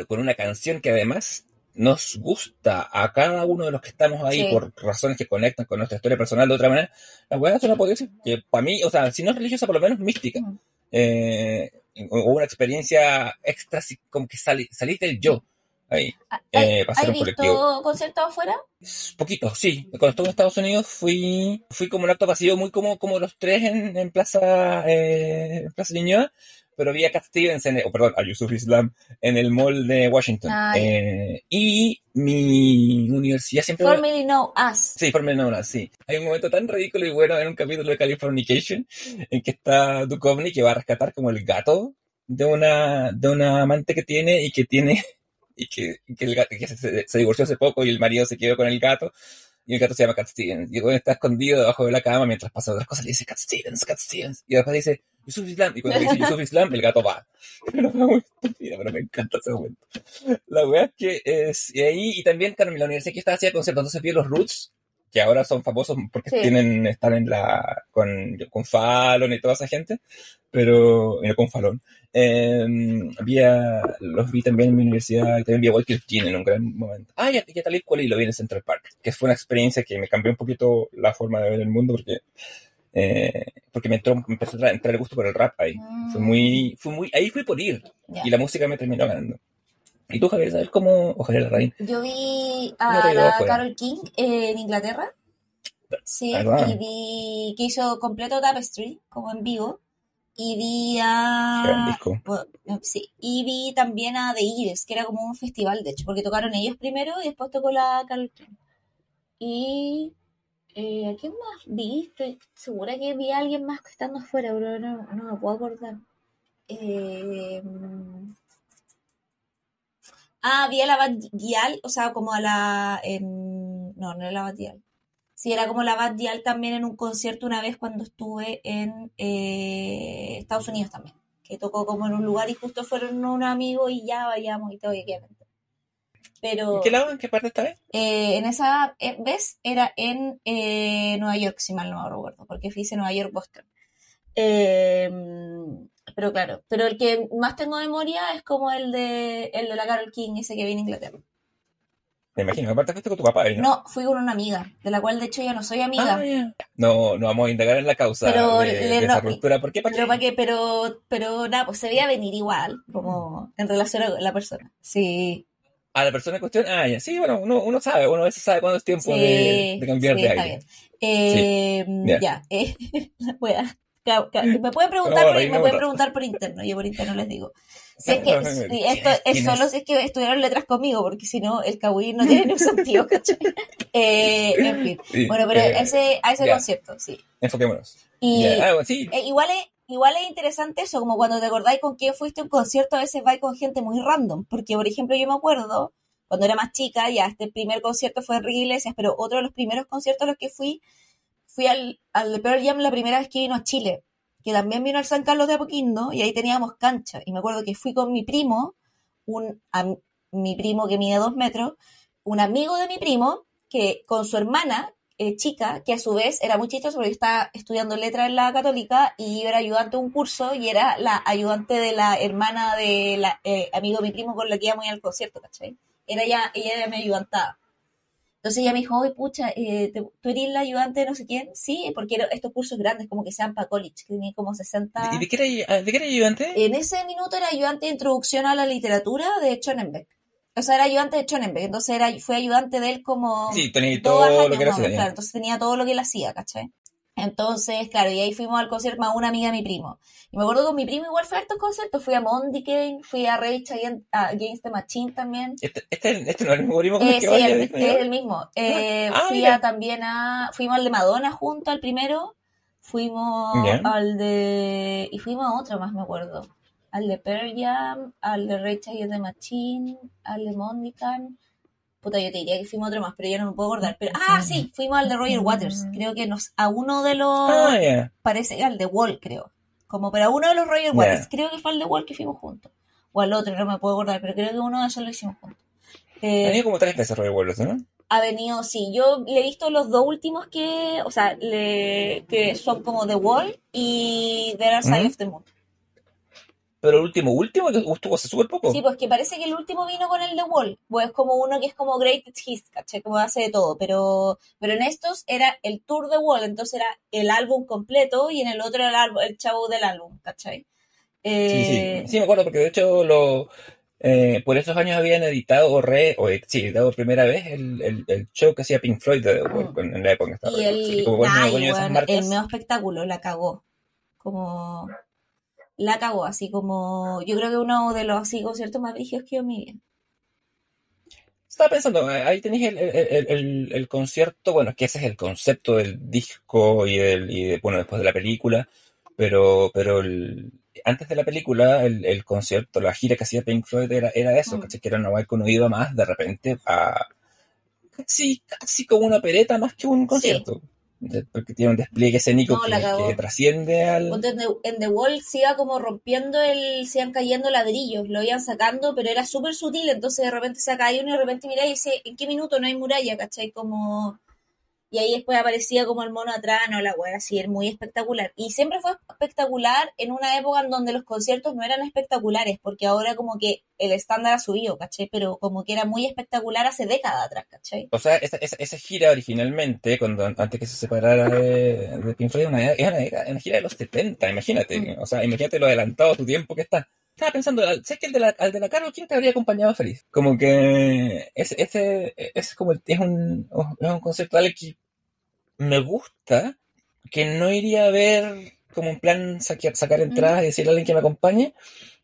con una canción que además nos gusta a cada uno de los que estamos ahí Sí. por razones que conectan con nuestra historia personal de otra manera, la weá es una apoteosis que para mí, o sea, si no es religiosa, por lo menos mística. Mm. Eh, o una experiencia extra, como que sali- salís del yo ahí. ¿Hay, Eh, para ser ¿hay un visto colectivo. conciertos afuera? Poquito, sí. Cuando estuve en Estados Unidos fui, fui como un acto pasivo, muy como, como los tres en, en Plaza, eh, en Plaza Ñuñoa, pero vi a Cat Stevens, en, oh, perdón, a Yusuf Islam en el mall de Washington. Ah. Eh, y mi universidad siempre... Formerly Know Us. Sí, Former Nona, sí. Hay un momento tan ridículo y bueno en un capítulo de Californication en que está Duchovny que va a rescatar como el gato de una, de una amante que tiene y que tiene y que, que, el gato, que se, se divorció hace poco y el marido se quedó con el gato y el gato se llama Cat Stevens. Y güey está escondido debajo de la cama mientras pasan otras cosas le dice Cat Stevens, Cat Stevens y después dice Yusuf Islam y cuando dice Yusuf Islam el gato va. Pero muy pero me encanta ese momento. La wea es que es y ahí y también claro, en la universidad que estaba hacía conciertos entonces vi los Roots que ahora son famosos porque Sí. tienen están en la con, con Fallon y toda esa gente pero y no con Fallon eh, había, los vi también en mi universidad y también vi a Wycliffe Jean en un gran momento ah y a, y a Talib Kweli lo vi en Central Park que fue una experiencia que me cambió un poquito la forma de ver el mundo porque Eh, porque me, entró, me empezó a entrar el gusto por el rap ahí. Mm. Fue muy, fue muy, ahí fui por ir. Ya. Y la música me terminó ganando. ¿Y tú, Javier, sabes cómo? Ojalá la raíz. Yo vi a la. Carol King en Inglaterra. Sí, ¿Verdad? y vi que hizo completo Tapestry, como en vivo. Y vi a. disco. bueno, sí, y vi también a The Eves, que era como un festival, de hecho, porque tocaron ellos primero y después tocó la Carol King. Y. Eh, ¿A quién más vi? Estoy segura que vi a alguien más que estando afuera, pero no, no me puedo acordar. Eh, Ah, vi a la Bad Gyal, o sea, como a la... en- no, no era la Bad Gyal. Sí, era como la Bad Gyal también en un concierto una vez cuando estuve en eh, Estados Unidos también. Que tocó como en un lugar y justo fueron un amigo y ya vayamos y todo, y obviamente. Pero ¿En qué lado? ¿En qué parte esta vez? eh, en esa eh, vez era en eh, Nueva York, si mal no me recuerdo, porque fui a Nueva York, Boston. Eh, pero claro, pero el que más tengo memoria es como el de el de la Carol King, ese que viene a Inglaterra. Me imagino, aparte fuiste con tu papá ¿no? No, fui con una amiga, de la cual de hecho ya no soy amiga. Ah. No, no vamos a indagar en la causa Pero de, le- de no- esa ruptura. ¿Por qué? ¿Para Pero qué? para qué, pero, pero nada, pues se veía venir igual, como en relación a la persona. Sí, A la persona en cuestión, ah, ya. Sí, bueno, uno, uno sabe, uno a veces sabe cuándo es tiempo sí, de, de cambiar sí, de aire. bien. Eh, ya. ya, eh, voy a- ca- ca- me pueden preguntar, No, por, me pueden preguntar por interno, yo por interno les digo. Si es que, esto es ¿Quién solo si es que estudiaron letras conmigo, porque si no, el Kawi no tiene ningún sentido, ¿cachai? Eh, en fin. Sí, Bueno, pero eh, ese, a ese concierto, sí. Enfoquémonos. Y ah, sí, eh, igual, es, igual es interesante eso, como cuando te acordáis con quién fuiste a un concierto, a veces vais con gente muy random. Porque, por ejemplo, yo me acuerdo, cuando era más chica, ya este primer concierto fue Enrique Iglesias, pero otro de los primeros conciertos a los que fui, fui al, al de Pearl Jam la primera vez que vino a Chile, que también vino al San Carlos de Apoquindo, y ahí teníamos cancha. Y me acuerdo que fui con mi primo, un, am- mi primo que mide dos metros, un amigo de mi primo, que con su hermana, eh, chica, que a su vez era muy chistoso porque estaba estudiando letras en la católica y yo era ayudante de un curso y era la ayudante de la hermana de la eh, amigo de mi primo con la que íbamos a al concierto, ¿cachai? Era ya, ella era mi ayudantaba. Entonces ella me dijo, oye, pucha, eh, ¿te- ¿tú eres la ayudante de no sé quién? Sí, porque estos cursos grandes, como que sean para college, que tenían como 60... ¿Y de qué era, de qué era ayudante? En ese minuto era ayudante de introducción a la literatura de Schonenbeck. O sea, era ayudante de Schonenbeck, entonces era, fue ayudante de él como Sí, tenía todo lo que hacer. claro, entonces tenía todo lo que él hacía, ¿cachai? Entonces, claro, y ahí fuimos al concierto más una amiga de mi primo. Y me acuerdo que con mi primo igual fue a estos conciertos, fui a Mondicane, fui a Rage Against, Against the Machine también. Este, este, este no es el mismo primo con Eh, el que sí, vaya, el- es el mismo. Eh, Ah, fui mira. a, también a. Fuimos al de Madonna junto al primero. Fuimos al de. Y fuimos a otro más, me acuerdo. Al de Pearl Jam, al de Rage Against the Machine, al de Mondican. Puta, yo te diría que fuimos a otro más, pero ya no me puedo acordar. Pero, ah, sí, fuimos al de Roger Waters. Creo que nos, a uno de los. Ah, ya. Parece al de Wall, creo. Como, pero a uno de los Roger. Waters. Creo que fue al de Wall que fuimos juntos. O al otro, no me puedo acordar, pero creo que uno de esos lo hicimos juntos. Eh, Ha venido como tres veces Roger Waters, ¿no? ha venido, sí, yo le he visto los dos últimos que, o sea, le, que son como The Wall y The Dark Side ¿Mm? of the Moon. Pero el último, último, que estuvo hace súper poco. Sí, pues que parece que el último vino con el The Wall, pues es como uno que es como Greatest Hits, ¿cachai? Como hace de todo, pero, pero en estos era el Tour The Wall, entonces era el álbum completo y en el otro el, álbum, el chavo del álbum, ¿cachai? Sí, Eh, sí, sí, me acuerdo, porque de hecho lo, eh, por esos años habían editado, o re, o sí, editado por primera vez el, el, el show que hacía Pink Floyd de The Wall, Mm. en la época que estaba Y el, como bueno, ay, dueño de esas weón, marcas. el medio espectáculo la cagó. Como la cagó, así como yo creo que uno de los así conciertos más brígidos que yo en mi vida. Estaba pensando, eh, ahí tenéis el, el, el, el- el concierto, bueno, es que ese es el concepto del disco y, del, y de, bueno, después de la película, pero, pero el- antes de la película, el, el concierto, la gira que hacía Pink Floyd era, era eso, Mm. ¿cachai? Que era una guay que uno iba más de repente a casi, casi como una pereta más que un concierto. Porque tiene un despliegue escénico No, que, trasciende al... En The, Wall se iba como rompiendo el, se iban cayendo ladrillos, lo iban sacando, pero era súper sutil, entonces de repente se caía uno y de repente mira y dice, ¿en qué minuto no hay muralla? ¿Cachai? Como... Y ahí después aparecía como el mono atrás, no, la wea, así, era muy espectacular. Y siempre fue espectacular en una época en donde los conciertos no eran espectaculares, porque ahora como que el estándar ha subido, ¿cachai? Pero como que era muy espectacular hace décadas atrás, ¿cachai? O sea, esa, esa, esa gira originalmente, cuando antes que se separara de, de Pink Floyd, una, era una, una, gira de los 70, imagínate. Mm. O sea, imagínate lo adelantado a tu tiempo que está. Estaba pensando, sé que el de la, al de la Carol, ¿quién te habría acompañado feliz? Como que ese, ese, es como, es un, es un concepto que me gusta, que no iría a ver como un plan sacar, sacar entradas y decirle a alguien que me acompañe,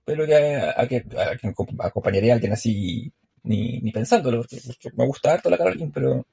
pero que a, a, que, a acompañaría a alguien así ni, ni pensándolo, porque, porque me gusta harto la Carol pero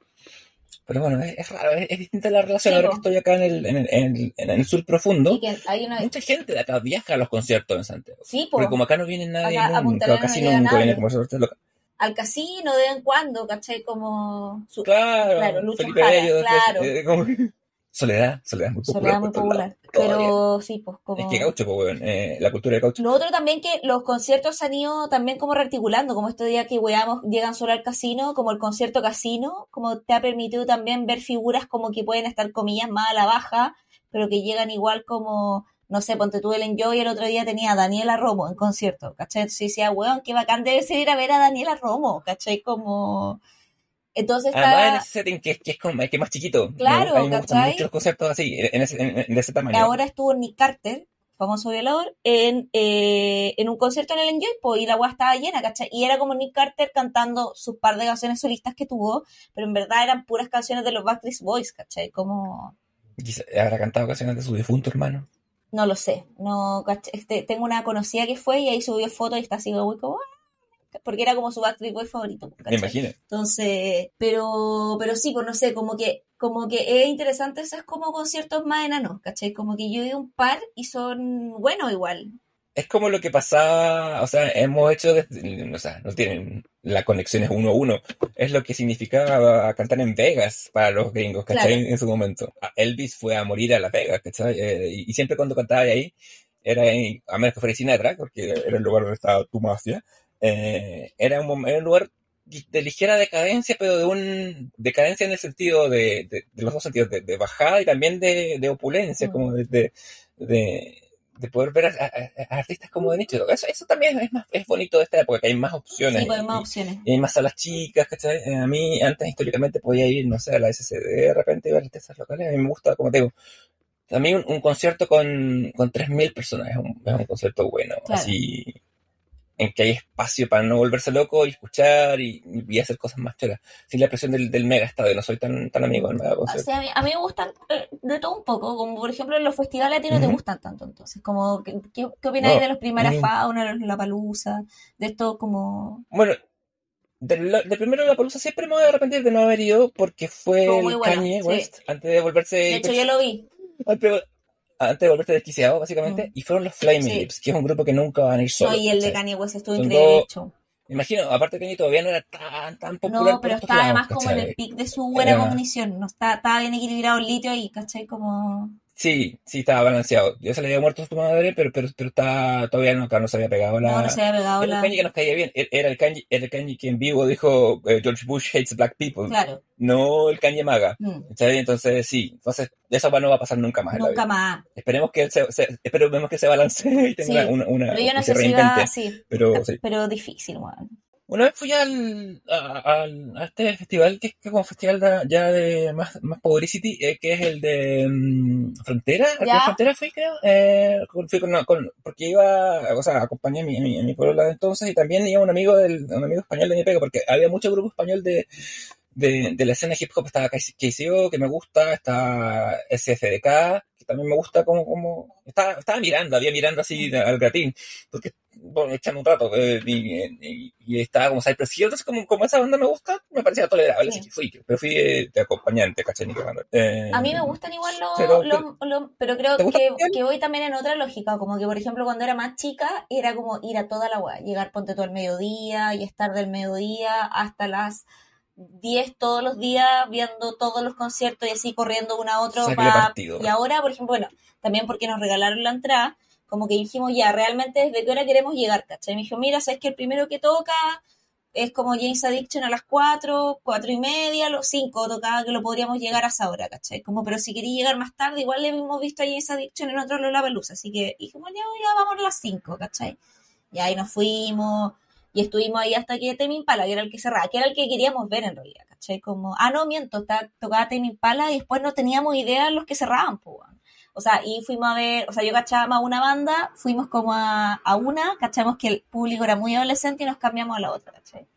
pero bueno, es, es raro, es, es, distinta la relación. Sí, Ahora que estoy acá en el, en el, en el, en el sur profundo, una... mucha gente de acá viaja a los conciertos en Santiago. Sí, po. Porque como acá no viene nadie acá, nunca, casi nunca viene como local. Al casino de vez en cuando, ¿cachai? Como... Su... Claro, claro Lucho Felipe Jara, Bello, claro. Eh, como... Soledad, Soledad muy popular. Soledad muy popular. Pero sí, pues como... Es que caucho, pues, weón, eh, la cultura de caucho. Lo otro también que los conciertos se han ido también como rearticulando, como este día que weamos, llegan solo al casino, como el concierto casino, como te ha permitido también ver figuras como que pueden estar comillas más a la baja, pero que llegan igual como, no sé, ponte tú el Enjoy, el otro día tenía a Daniela Romo en concierto, ¿cachai? Entonces decía, weón, qué bacán debe ser ir a ver a Daniela Romo, ¿cachai? Como... Entonces. Además, en ese setting que, que es como que es más chiquito. Claro, me, a mí me ¿cachai? gustan mucho los conceptos así, en ese, en, en ese tamaño. Ahora estuvo Nick Carter, famoso violador, en, eh, en un concierto en el Enjoy, po, y la weá estaba llena, ¿cachai? Y era como Nick Carter cantando sus par de canciones solistas que tuvo, pero en verdad eran puras canciones de los Backstreet Boys, ¿cachai? Como... ¿Habrá cantado canciones de su difunto hermano? No lo sé, no. Este, tengo una conocida que fue y ahí subió fotos y está así como, como porque era como su Backstreet Boy favorito. ¿cachai? Me imagino. Entonces, pero, pero sí, pues no sé, como que, como que es interesante esos como conciertos más enanos, ¿cachai? Como que yo ido un par y son buenos igual. Es como lo que pasaba, o sea, hemos hecho, desde, o sea, no tienen, la conexión es uno a uno, es lo que significaba cantar en Vegas para los gringos, ¿cachai? Claro. En su momento. Elvis fue a morir a Las Vegas, ¿cachai? Eh, y siempre cuando cantaba ahí, era ahí, a menos que fuera Sinatra, porque era el lugar donde estaba tu mafia, eh, era, un, era un lugar de ligera decadencia, pero de un decadencia en el sentido de, de, de los dos sentidos, de, de, bajada y también de, de opulencia, mm. como de, de, poder ver a, a, a, artistas como de nicho. Eso, eso también es, más, es bonito de esta época, que hay más opciones. Sí, pues hay más opciones. Y, y, hay más salas chicas, ¿cachai? Eh, A mí antes históricamente podía ir, no sé, a la SCD de repente y ver artistas locales. A mí me gusta, como te digo, a mí un, un concierto con, con 3.000 personas es un, es un concierto bueno, claro. así en que hay espacio para no volverse loco y escuchar y, y hacer cosas más choras. Sin la presión del, del mega estadio, no soy tan, tan amigo del mega. O sea, a, mí, a mí me gustan eh, de todo un poco, como por ejemplo los festivales a ti no uh -huh. te gustan tanto, entonces, como, ¿qué, qué, opináis no, de los primeras uh -huh. fauna, la palusa, de esto como... Bueno, del, del primero la palusa siempre me voy a arrepentir de no haber ido porque fue el bueno, Kanye West, sí. antes de volverse... De hecho, yo lo vi. Antes, antes de volverte desquiciado, básicamente, mm. y fueron los Flaming sí. Lips, que es un grupo que nunca van a ir solos. No, y el de Kanye West estuvo increíble, hecho. Me imagino, aparte Kanye todavía no era tan, tan popular. No, pero estaba además como en el pic de su buena era... cognición, no está, estaba bien equilibrado el litio y, ¿cachai? Como... Sí, sí, estaba balanceado. Ya se le había muerto a su madre, pero, pero, pero está, todavía no, no se había pegado la... No, no se había pegado era la... el Kanye que nos caía bien. Era el Kanye, era el Kanye que en vivo dijo eh, George Bush hates black people. Claro. No el Kanye maga. Mm. Entonces, sí. Entonces, eso no va a pasar nunca más. Nunca más. Esperemos que se, se, esperemos que se balancee y tenga sí. una, una, Pero yo no sé si va, sí. Pero, sí. pero difícil, bueno. Una vez fui al, a, a, este festival, que es como un festival de, ya de más, más Publicity, eh, que es el de um, Frontera. ¿Ya? Frontera fui, creo. Eh, fui con, con, porque iba, o sea, acompañé a mi, a mi, pueblo de entonces y también iba un amigo del, un amigo español de mi pega, porque había mucho grupo español de, de, de la escena hip hop. Estaba KCO, que me gusta, está SFDK, también me gusta como, como, estaba, estaba mirando, había mirando así al gratín, porque bueno, echando un rato eh, y, y, y, estaba como Cypress Hill, entonces como, como esa banda me gusta, me parecía tolerable, sí. así que fui, pero fui de, de acompañante, ¿cachai? Eh, a mí me gustan igual los, pero, lo, lo, pero creo que, que, voy también en otra lógica, como que por ejemplo cuando era más chica era como ir a toda la web, llegar ponte todo el mediodía y estar del mediodía hasta las 10 todos los días viendo todos los conciertos y así corriendo uno a otro. Y ahora, por ejemplo, bueno, también porque nos regalaron la entrada, como que dijimos ya, realmente desde qué hora queremos llegar, ¿cachai? Me dijo, mira, sabes que el primero que toca es como James Addiction a las 4, 4 y media, los 5 tocaba que lo podríamos llegar a esa hora, ¿cachai? Como, pero si quería llegar más tarde, igual le hemos visto a James Addiction en otro Lollapalooza, así que dijimos, ya, ya vamos a las 5, ¿cachai? Y ahí nos fuimos y estuvimos ahí hasta que Temi Impala, que era el que cerraba, que era el que queríamos ver en realidad, ¿cachai? Como, ah, no, miento, está, tocaba Temi Impala y después no teníamos idea de los que cerraban, pues, o sea, y fuimos a ver, o sea, yo cachaba más una banda, fuimos como a, a una, cachamos que el público era muy adolescente y nos cambiamos a la otra, ¿cachai?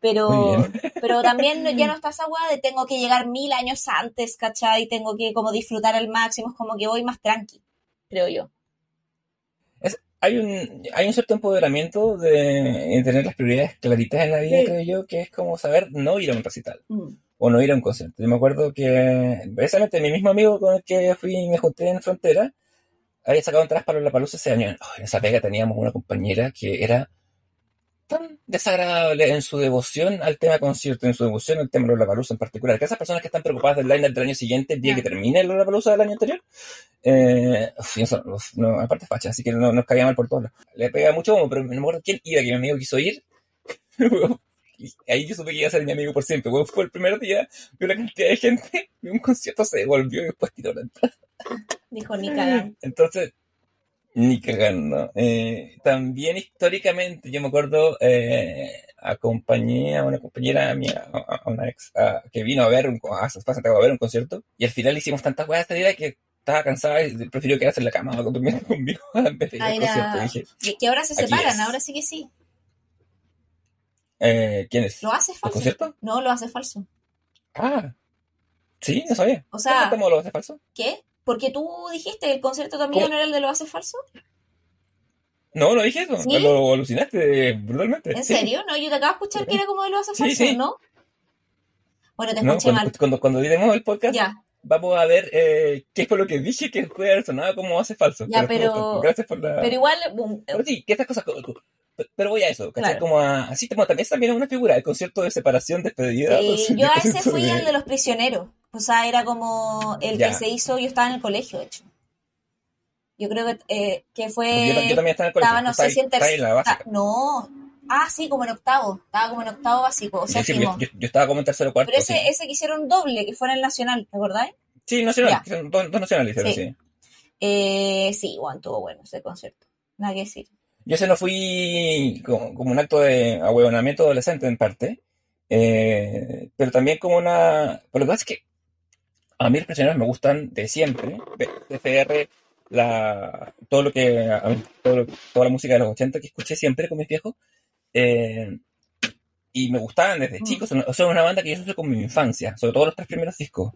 Pero, pero también ya no está esa hueá de tengo que llegar mil años antes, ¿cachai? Tengo que como disfrutar al máximo, es como que voy más tranqui, creo yo. Hay, un, hay un cierto empoderamiento de, tener las prioridades claritas en la vida, creo yo, que es como saber no ir a un recital. Mm o no ir a un concierto. Yo me acuerdo que precisamente mi mismo amigo con el que fui y me junté en Frontera había sacado entradas para la palusa ese año. en esa pega teníamos una compañera que era tan desagradable en su devoción al tema concierto, en su devoción al tema de la palusa en particular, que esas personas que están preocupadas del line del año siguiente, el día que termine la palusa del año anterior, eh, no, aparte facha, así que no, nos caía mal por todos Le pega mucho, pero no me acuerdo quién iba, que mi amigo quiso ir. Y ahí yo supe que iba a ser mi amigo por siempre. fue el primer día, vio la cantidad de gente, vio un concierto, se devolvió y después tiró la entrada. Dijo, ni. Entonces, ni cagando. Eh, también históricamente, yo me acuerdo, eh, acompañé a una compañera mía, a, una ex, que vino a ver un, a, a ver un concierto, y al final hicimos tantas weas esta día que estaba cansada y prefirió quedarse en la cama durmiendo conmigo antes de ir al concierto. Dije, que ahora se separan, ahora sí que sí. Eh, ¿Quién es? ¿Lo hace falso? concierto? No, lo hace falso. Ah, sí, no sabía. O sea, ¿Cómo, lo hace falso? ¿Qué? Porque tú dijiste que el concierto también no era el de lo hace falso. No, no dije eso. Lo alucinaste brutalmente. ¿En serio? No, yo te acabo de escuchar que era como de lo hace falso, ¿no? Bueno, te escuché cuando, mal. Cuando, cuando diremos el podcast, ya. vamos a ver eh, qué fue lo que dije que puede haber sonado como hace falso. Ya, pero. Gracias por la. Pero igual. Pero sí, que estas cosas pero voy a eso, ¿cachai? Como así como también es también una figura, el concierto de separación, despedida. Sí, yo a ese fui el de los prisioneros. O sea, era como el que se hizo, yo estaba en el colegio, de hecho. Yo creo que, eh, que fue. Yo, también estaba en el colegio. Estaba, no sé si en No. Ah, sí, como en octavo. Estaba como en octavo básico. O sea, sí, yo, estaba como en tercero cuarto. Pero ese, ese que hicieron doble, que fue en el Nacional, ¿te acordáis? Sí, Nacional. Dos, dos nacionales hicieron, sí. Sí, eh, sí bueno, estuvo bueno ese concierto. Nada que decir. Yo se lo fui como, un acto de ahueonamiento adolescente en parte, eh, pero también como una... Por lo que pasa es que a mí los prisioneros me gustan de siempre, de FR, la, todo lo que, toda la música de los 80 que escuché siempre con mis viejos, eh, y me gustaban desde mm. chicos, o sea, una banda que yo supe con mi infancia, sobre todo los tres primeros discos.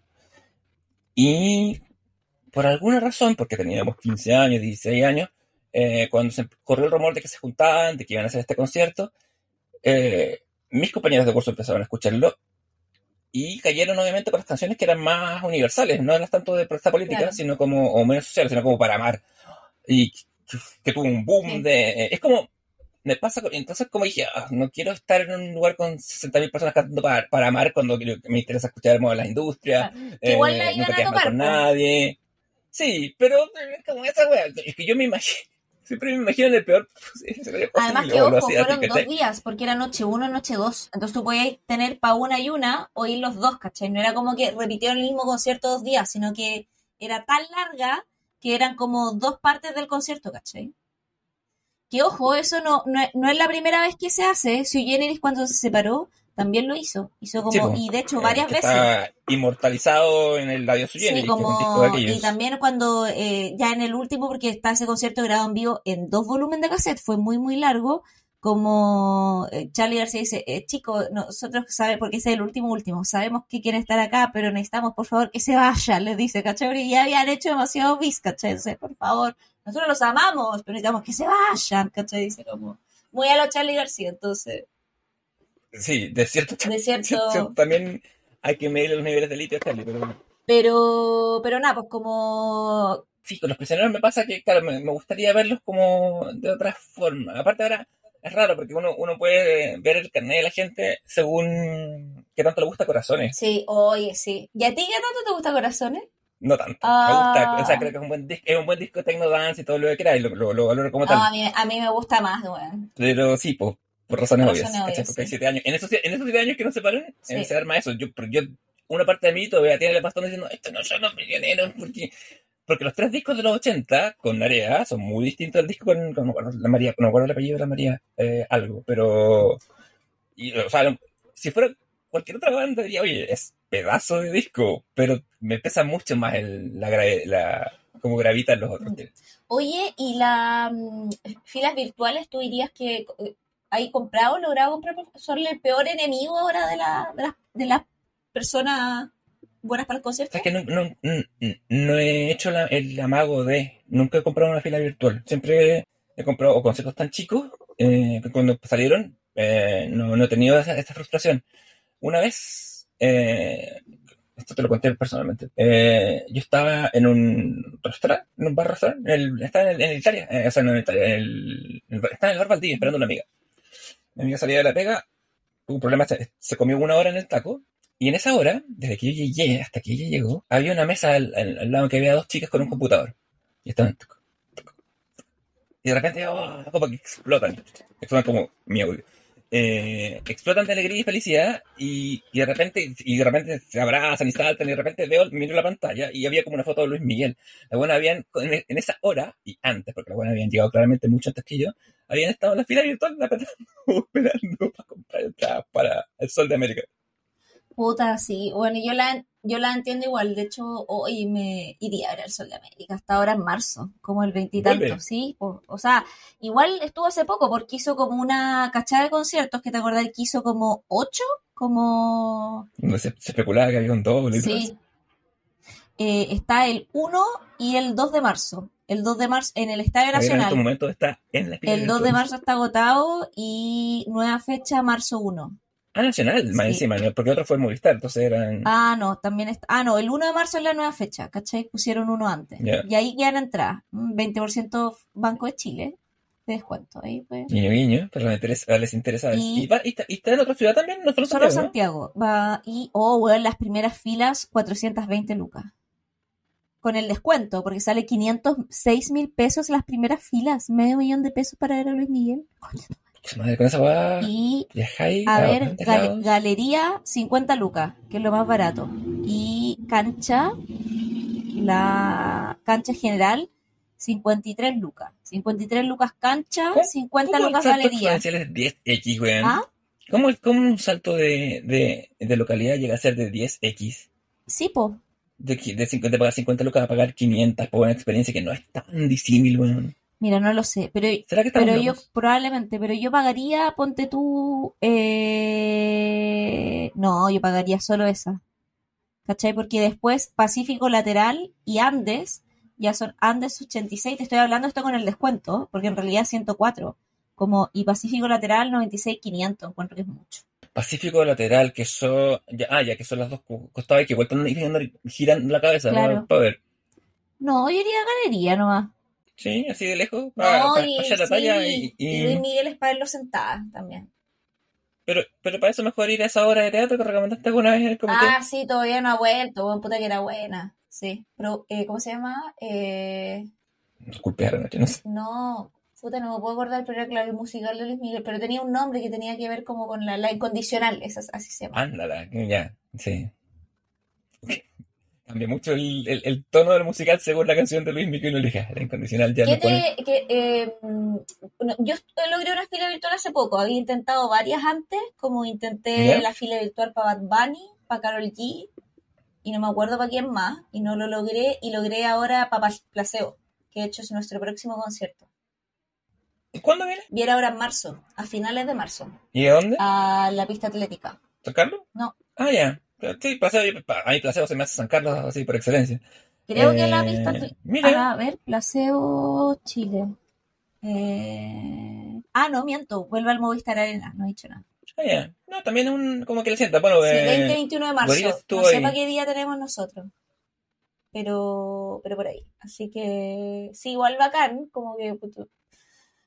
Y por alguna razón, porque teníamos 15 años, 16 años, eh, cuando se corrió el rumor de que se juntaban, de que iban a hacer este concierto, eh, mis compañeros de curso empezaron a escucharlo y cayeron obviamente con las canciones que eran más universales, no eran tanto de protesta política, sino como, o menos social, sino como para amar. Y que tuvo un boom de... Es como, me pasa, entonces como dije, ah, no quiero estar en un lugar con 60.000 personas cantando para, para, amar cuando me interesa escuchar el modo de la industria, eh, nunca quedas mal con nadie. Sí, pero como esa wea, es que yo me imagino, Siempre me imagino en el peor Además que, ojo, fueron dos días, porque era noche uno, noche dos. Entonces tú podías tener para una y una o ir los dos, ¿cachai? No era como que repitieron el mismo concierto dos días, sino que era tan larga que eran como dos partes del concierto, ¿cachai? Que ojo, eso no, no, es la primera vez que se hace. Si Generis cuando se separó, también lo hizo. Hizo como, y de hecho, varias veces. Está inmortalizado en el Radio sí, como, Y también cuando, eh, ya en el último, porque está ese concierto grabado en vivo en dos volúmenes de cassette, fue muy, muy largo. Como eh, Charlie García dice, eh, chicos, nosotros sabemos, porque ese es el último último, sabemos que quieren estar acá, pero necesitamos, por favor, que se vayan, les dice, ¿cachai? Y ya habían hecho demasiado bis, ¿cachai? por favor, nosotros los amamos, pero necesitamos que se vayan, ¿cachai? Dice como, muy a lo Charlie García, entonces Sí, de cierto. De cierto. También hay que medir los niveles de litio pero... Pero, pero nada, pues como... Sí, con los prisioneros me pasa que, claro, me, gustaría verlos como de otra forma. Aparte ahora es raro porque uno, uno puede ver el carnet de la gente según qué tanto le gusta Corazones. Sí, oye, sí. ¿Y a ti qué tanto te gusta Corazones? No tanto. Me gusta, o sea, ah. creo que es un buen disco, es un buen disco de techno dance y todo lo que quieras y lo, lo, valoro como tal. a, mí, a mí me gusta más, güey. Pero sí, pues, por razones obvias. Porque hay siete años. En esos, en esos siete años que nos separan, eh, Sí. se arma eso. Yo, yo, una parte de mí todavía tiene el bastón diciendo, estos no son los millonarios, porque, porque los tres discos de los 80 con Narea son muy distintos al disco con, con- la María, no me acuerdo el apellido de la María, eh, algo, pero, y, o sea, si fuera cualquier otra banda diría, oye, es pedazo de disco, pero me pesa mucho más el, la, la, como gravitan los otros. Mm. Oye, ¿y las filas virtuales tú dirías que hay comprado, logrado comprar? ¿Son el peor enemigo ahora de, la, de, las, de personas buenas para el concierto? Es que no, no, no- no he hecho la- el amago de. Nunca he comprado una fila virtual. Siempre he comprado o conciertos tan chicos eh, que cuando salieron eh, no, no he tenido esa, esta frustración. Una vez, eh, esto te lo conté personalmente, eh, yo estaba en un restaurante, en un bar restaurante, estaba en, el- en Italia, eh, o sea, no en Italia, en el- estaba en el bar Valdivia esperando a una amiga. Mi amiga salía de la pega, tuvo un problema, se, comió una hora en el taco, y en esa hora, desde que yo llegué hasta que ella llegó, había una mesa al, lado que había dos chicas con un computador. Y estaban. Y de repente, oh, como que explotan. Explotan como mi audio. Eh, explotan de alegría y felicidad y, y de repente y de repente se abrazan y saltan y de repente veo miro la pantalla y había como una foto de Luis Miguel. La buena habían en, esa hora y antes porque la buena habían llegado claramente mucho antes que yo habían estado en la fila virtual esperando para comprar para el Sol de América Puta, sí. Bueno, yo la, yo la entiendo igual. De hecho, hoy me iría a ver el Sol de América. Hasta ahora en marzo, como el veintitantos, ¿sí? O, o sea, igual estuvo hace poco porque hizo como una cachada de conciertos que te acordás que hizo como ocho, como... donde se, se especulaba que había un doble. Sí. Eh, está el 1 y el 2 de marzo. El 2 de marzo en el Estadio Javier en Nacional. momentos está en la El 2 de marzo está agotado y nueva fecha marzo 1. Ah, Nacional, más Sí. encima, ¿no? porque otro fue Movistar, entonces eran... Ah, no, también está. Ah, no, el 1 de marzo es la nueva fecha, ¿cachai? Pusieron uno antes. Ya. Y ahí quedan entradas. Mm, 20% Banco de Chile de descuento. Ahí pues. Guiño, guiño, pero les interesa, les interesa. Y- ¿Y, va- y está, y está en otra ciudad también? ¿No solo Solo Santiago, Santiago. Va, y, oh, weón, las primeras filas, 420 lucas. Con el descuento, porque sale 506 mil pesos las primeras filas. Medio millón de pesos para ver a Luis Miguel. ¿no? Madre, con esa va Y viajáis A ver, gal- galería 50 lucas, que es lo más barato. Y cancha, la cancha general 53 lucas. 53 lucas cancha, ¿Cómo- 50 ¿Cómo lucas galería. exponencial es 10x, weón? ¿Ah? ¿Cómo, cómo un salto de, de, de localidad llega a ser de 10x? Sí, po. De, de, 50, de pagar 50 lucas a pagar 500 por una experiencia que no es tan disímil, weón. Mira, no lo sé, pero, ¿Será que estamos pero yo probablemente, pero yo pagaría, ponte tú, eh, no, yo pagaría solo esa. ¿Cachai? Porque después Pacífico Lateral y Andes, ya son Andes 86, te estoy hablando esto con el descuento, porque en realidad 104. Como, y Pacífico Lateral 96, 500, encuentro que es mucho. Pacífico lateral, que son. Ya, ah, ya que son las dos co- costados y que vueltan girando la cabeza, Claro. ¿no? Para ver. No, yo iría a galería nomás. Sí, así de lejos. No, Para, para, y, sí, talla y, y- y Luis Miguel es para verlo sentada también. Pero, pero para eso mejor ir a esa obra de teatro que recomendaste alguna vez en el comité. Ah, sí, todavía no ha vuelto, buen puta que era buena. Sí, pero, eh, ¿cómo se llama? Eh, Disculpe, noche, no sé. no, puta, no me puedo acordar, pero era claro, el musical de Luis Miguel, pero tenía un nombre que tenía que ver como con la, la incondicional, esa, así se llama. Ándala, ya, sí. Cambia mucho el, el, el tono del musical según la canción de Luis Miguel y uno elige. La incondicional ya ¿Qué no pone. que, eh, mm, no, yo logré una fila virtual hace poco, había intentado varias antes, como intenté ¿Ya? la fila virtual para Bad Bunny, para Karol G, y no me acuerdo para quién más, y no lo logré, y logré ahora para Placebo, que de hecho es nuestro próximo concierto. ¿Y ¿Cuándo viene? Viene ahora en marzo, a finales de marzo, ¿Y a dónde? a la pista atlética. ¿San Carlos? No. Ah, ya. Sí, paseo, a mí Placebo se me hace San Carlos así por excelencia. Creo que la Eh, atl- mira. a ver, Placebo Chile. Eh, Ah, no, miento, vuelve al Movistar Arena, no he dicho nada. Ah, ya. No, también es un, como que le sienta. Bueno, Sí, eh, 20-21 de marzo. No sé para qué día tenemos nosotros. Pero, pero por ahí. Así que sí, igual bacán, como que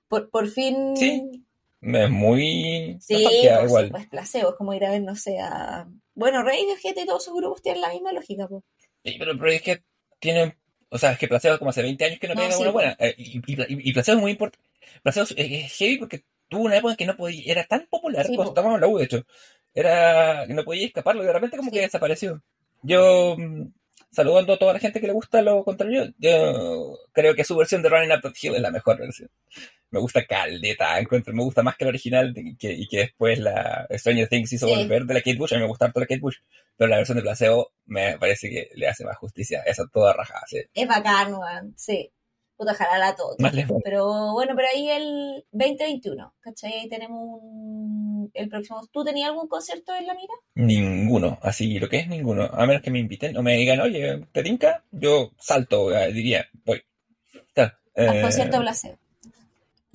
por, por fin. Sí, es muy Sí, por igual. supuesto, placebo, es como ir a ver, no sé, a... Bueno, Radiohead y todos sus grupos tienen la misma lógica, pues. Sí, pero, que tienen, o sea, es que Placebo como hace 20 años que no No, pega sí, una buena. Eh, y, y, y- y Placebo es muy importante. Placebo es, es heavy porque tuvo una época en que no podía, era tan popular, Sí, cuando po. estábamos en la U, de hecho, era que no podía escaparlo y de repente como Sí. que desapareció. Yo, mm, saludando a toda la gente que le gusta lo contrario, yo creo que su versión de Running Up That Hill es la mejor versión. Me gusta Caldeta, encuentro, me gusta más que la original y que, y que después la Stranger Things hizo Sí. volver de la Kate Bush. A mí me gusta harto la Kate Bush, pero la versión de Placebo me parece que le hace más justicia. Esa toda rajada, sí. Es bacán, weón. Sí. Puta, ojalá todo. Más. Pero bueno, pero ahí el 2021, ¿cachai? Ahí tenemos un... el próximo. ¿Tú tenías algún concierto en la mira? Ninguno, así lo que es ninguno. A menos que me inviten o me digan, oye, ¿te tinca? Yo salto, eh, diría, voy. Ya, Al eh, concierto placebo.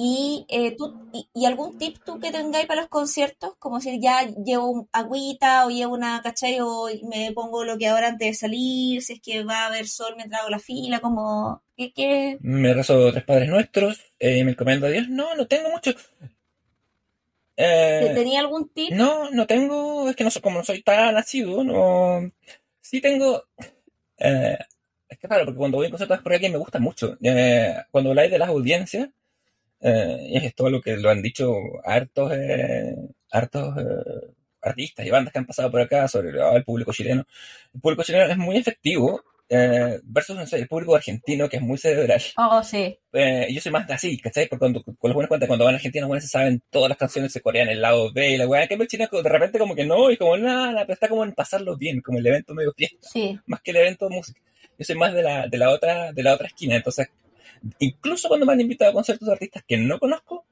Y, eh, tú, y, y algún tip tú que tengáis para los conciertos? Como decir, ya llevo un agüita o llevo una, ¿cachai? O me pongo lo que ahora antes de salir, si es que va a haber sol mientras hago la fila, como... ¿Qué, qué? Me rezo tres padres nuestros, eh, me encomiendo a Dios. No, no tengo mucho. Eh, ¿Tenía algún tip? no, no tengo, es que no soy, como no soy tan nacido, no. Sí tengo. eh, es que claro, porque cuando voy a conciertos es por alguien me gusta mucho. Eh, cuando habláis de las audiencias, eh, y es todo lo que lo han dicho hartos, eh, hartos eh, artistas y bandas que han pasado por acá sobre ah, el público chileno. El público chileno es muy efectivo versus no sé, el público argentino que es muy cerebral. Oh, sí. Yo soy más de así, ¿cachai? Porque cuando, con cuentas, cuando van a Argentina, los buenos se saben todas las canciones, se corean el lado B y la weá. Que el chino de repente como que no, y como nada, pero está como en pasarlo bien, como el evento medio fiesta, Sí. más que el evento de música. Yo soy más de la, de la otra, de la otra esquina, entonces, incluso cuando me han invitado a conciertos de artistas que no conozco,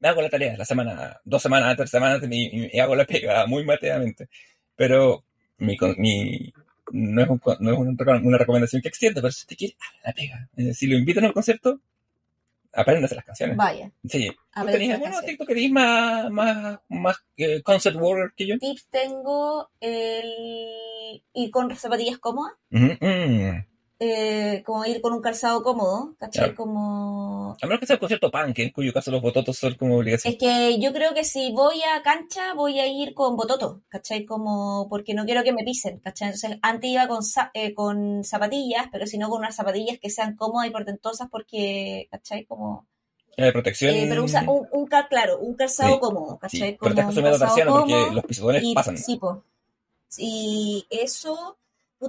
me hago la tarea, la semana, dos semanas, tres semanas, y, y- hago la pega muy mateadamente. Pero mi, mi, no es, un no es una, una recomendación que extiende, pero si usted quiere, haga la pega. Si lo invitan a un concierto, apréndase las canciones. Vaya. Sí. ¿Tú tenías alguno. TikTok que más, más, más eh, concert warrior que yo? Tips tengo el ir con zapatillas cómodas. Mm. Eh, como ir con un calzado cómodo, ¿cachai? Claro. Como... A menos que sea un concierto punk, en cuyo caso los bototos son como obligación. Es que yo creo que si voy a cancha, voy a ir con bototo, ¿cachai? Como porque no quiero que me pisen, ¿cachai? Entonces, antes iba con, eh, con zapatillas, pero si no con unas zapatillas que sean cómodas y portentosas porque, ¿cachai? Como... Eh, protección. eh, pero usa un, un cal- claro, un calzado Sí, cómodo, ¿cachai? Sí, Como un calzado tarsiano porque cómodo. los pisotones Y, pasan. sí, po. Y eso,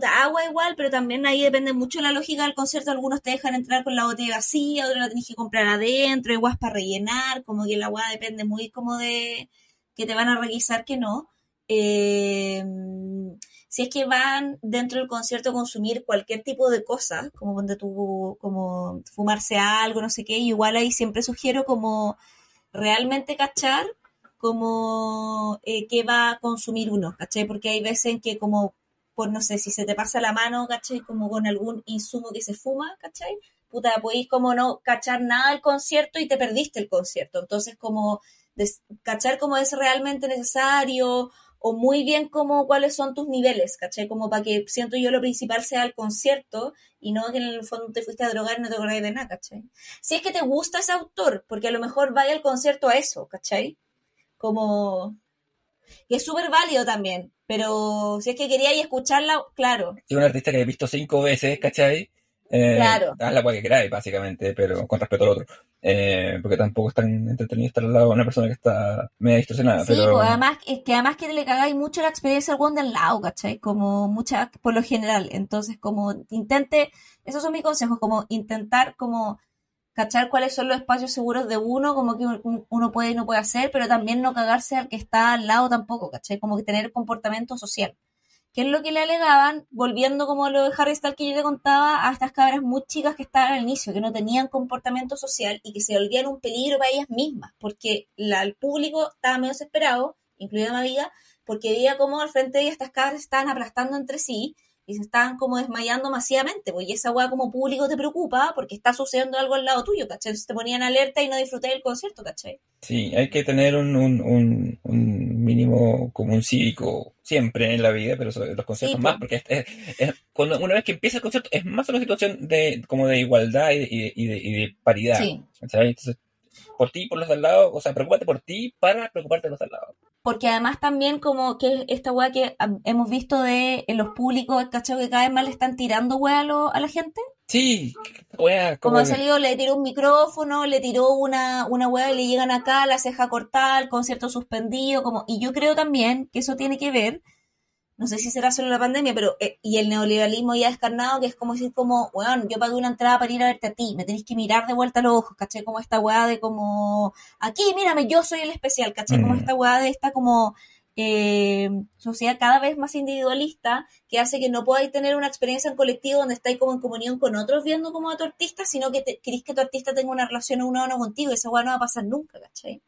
agua igual, pero también ahí depende mucho de la lógica del concierto. Algunos te dejan entrar con la botella vacía, otros la tenés que comprar adentro, igual para rellenar, como que la agua depende muy como de que te van a requisar que no. Eh, si es que van dentro del concierto a consumir cualquier tipo de cosa, como donde tú, como fumarse algo, no sé qué, igual ahí siempre sugiero como realmente cachar como eh, qué va a consumir uno, ¿cachai? Porque hay veces en que como, por no sé, si se te pasa la mano, ¿cachai? Como con algún insumo que se fuma, ¿cachai? Puta, podéis como no cachar nada del concierto y te perdiste el concierto. Entonces, como cachar como es realmente necesario o muy bien como cuáles son tus niveles, ¿cachai? Como para que siento yo lo principal sea el concierto y no que en el fondo te fuiste a drogar y no te acordás de nada, ¿cachai? Si es que te gusta ese autor, porque a lo mejor vaya al concierto a eso, ¿cachai? Como... que es súper válido también, pero si es que queríais escucharla, claro, Es un artista que he visto cinco veces, ¿cachai? Eh, Claro. Haz la cual que queráis, básicamente, pero con respeto al otro. Eh, porque tampoco es tan entretenido estar al lado de una persona que está media distorsionada. Sí, pero... pues además, es que además que le cagáis mucho la experiencia al one del lado, ¿cachai? Como mucha, por lo general. Entonces, como intente, esos son mis consejos, como intentar como cachar cuáles son los espacios seguros de uno, como que un- uno puede y no puede hacer, pero también no cagarse al que está al lado tampoco, ¿cachai? Como que tener comportamiento social. ¿Qué es lo que le alegaban? Volviendo como lo de Harry Styles que yo te contaba, a estas cabras muy chicas que estaban al inicio, que no tenían comportamiento social y que se volvían un peligro para ellas mismas, porque la- el público estaba medio desesperado, incluida mi amiga, porque veía como al frente de ellas estas cabras estaban aplastando entre sí y se estaban como desmayando masivamente, pues y esa weá como público te preocupa porque está sucediendo algo al lado tuyo, ¿cachai? Entonces te ponían alerta y no disfruté del concierto, ¿cachai? Sí, hay que tener un, un, un, un mínimo común cívico siempre en la vida, pero sobre los conciertos Sí, más, po. porque es, es- es- cuando una vez que empieza el concierto es más una situación de como de igualdad y de, y de, y de- y de paridad. Sí. ¿cachai? Entonces, por ti y por los de al lado, o sea, preocúpate por ti para preocuparte de los de al lado. porque además también como que esta weá que hemos visto de en los públicos, ¿cachai? Que cada vez más le están tirando weá a, a la gente. Sí, wea, Como como ha salido, le tiró un micrófono, le tiró una, una weá y le llegan acá, la ceja cortada, el concierto suspendido, como, y yo creo también que eso tiene que ver, no sé si será solo la pandemia, pero, eh, y el neoliberalismo ya descarnado, que es como decir como, weón, yo pagué una entrada para ir a verte a ti, me tenéis que mirar de vuelta a los ojos, ¿cachai? Como esta weá de como, aquí, mírame, yo soy el especial, ¿cachai? Como Mm. esta weá de esta como, eh, sociedad cada vez más individualista que hace que no podáis tener una experiencia en colectivo donde estáis como en comunión con otros viendo como a tu artista, sino que te, querís que tu artista tenga una relación uno a uno contigo y esa weá no va a pasar nunca, ¿cachai?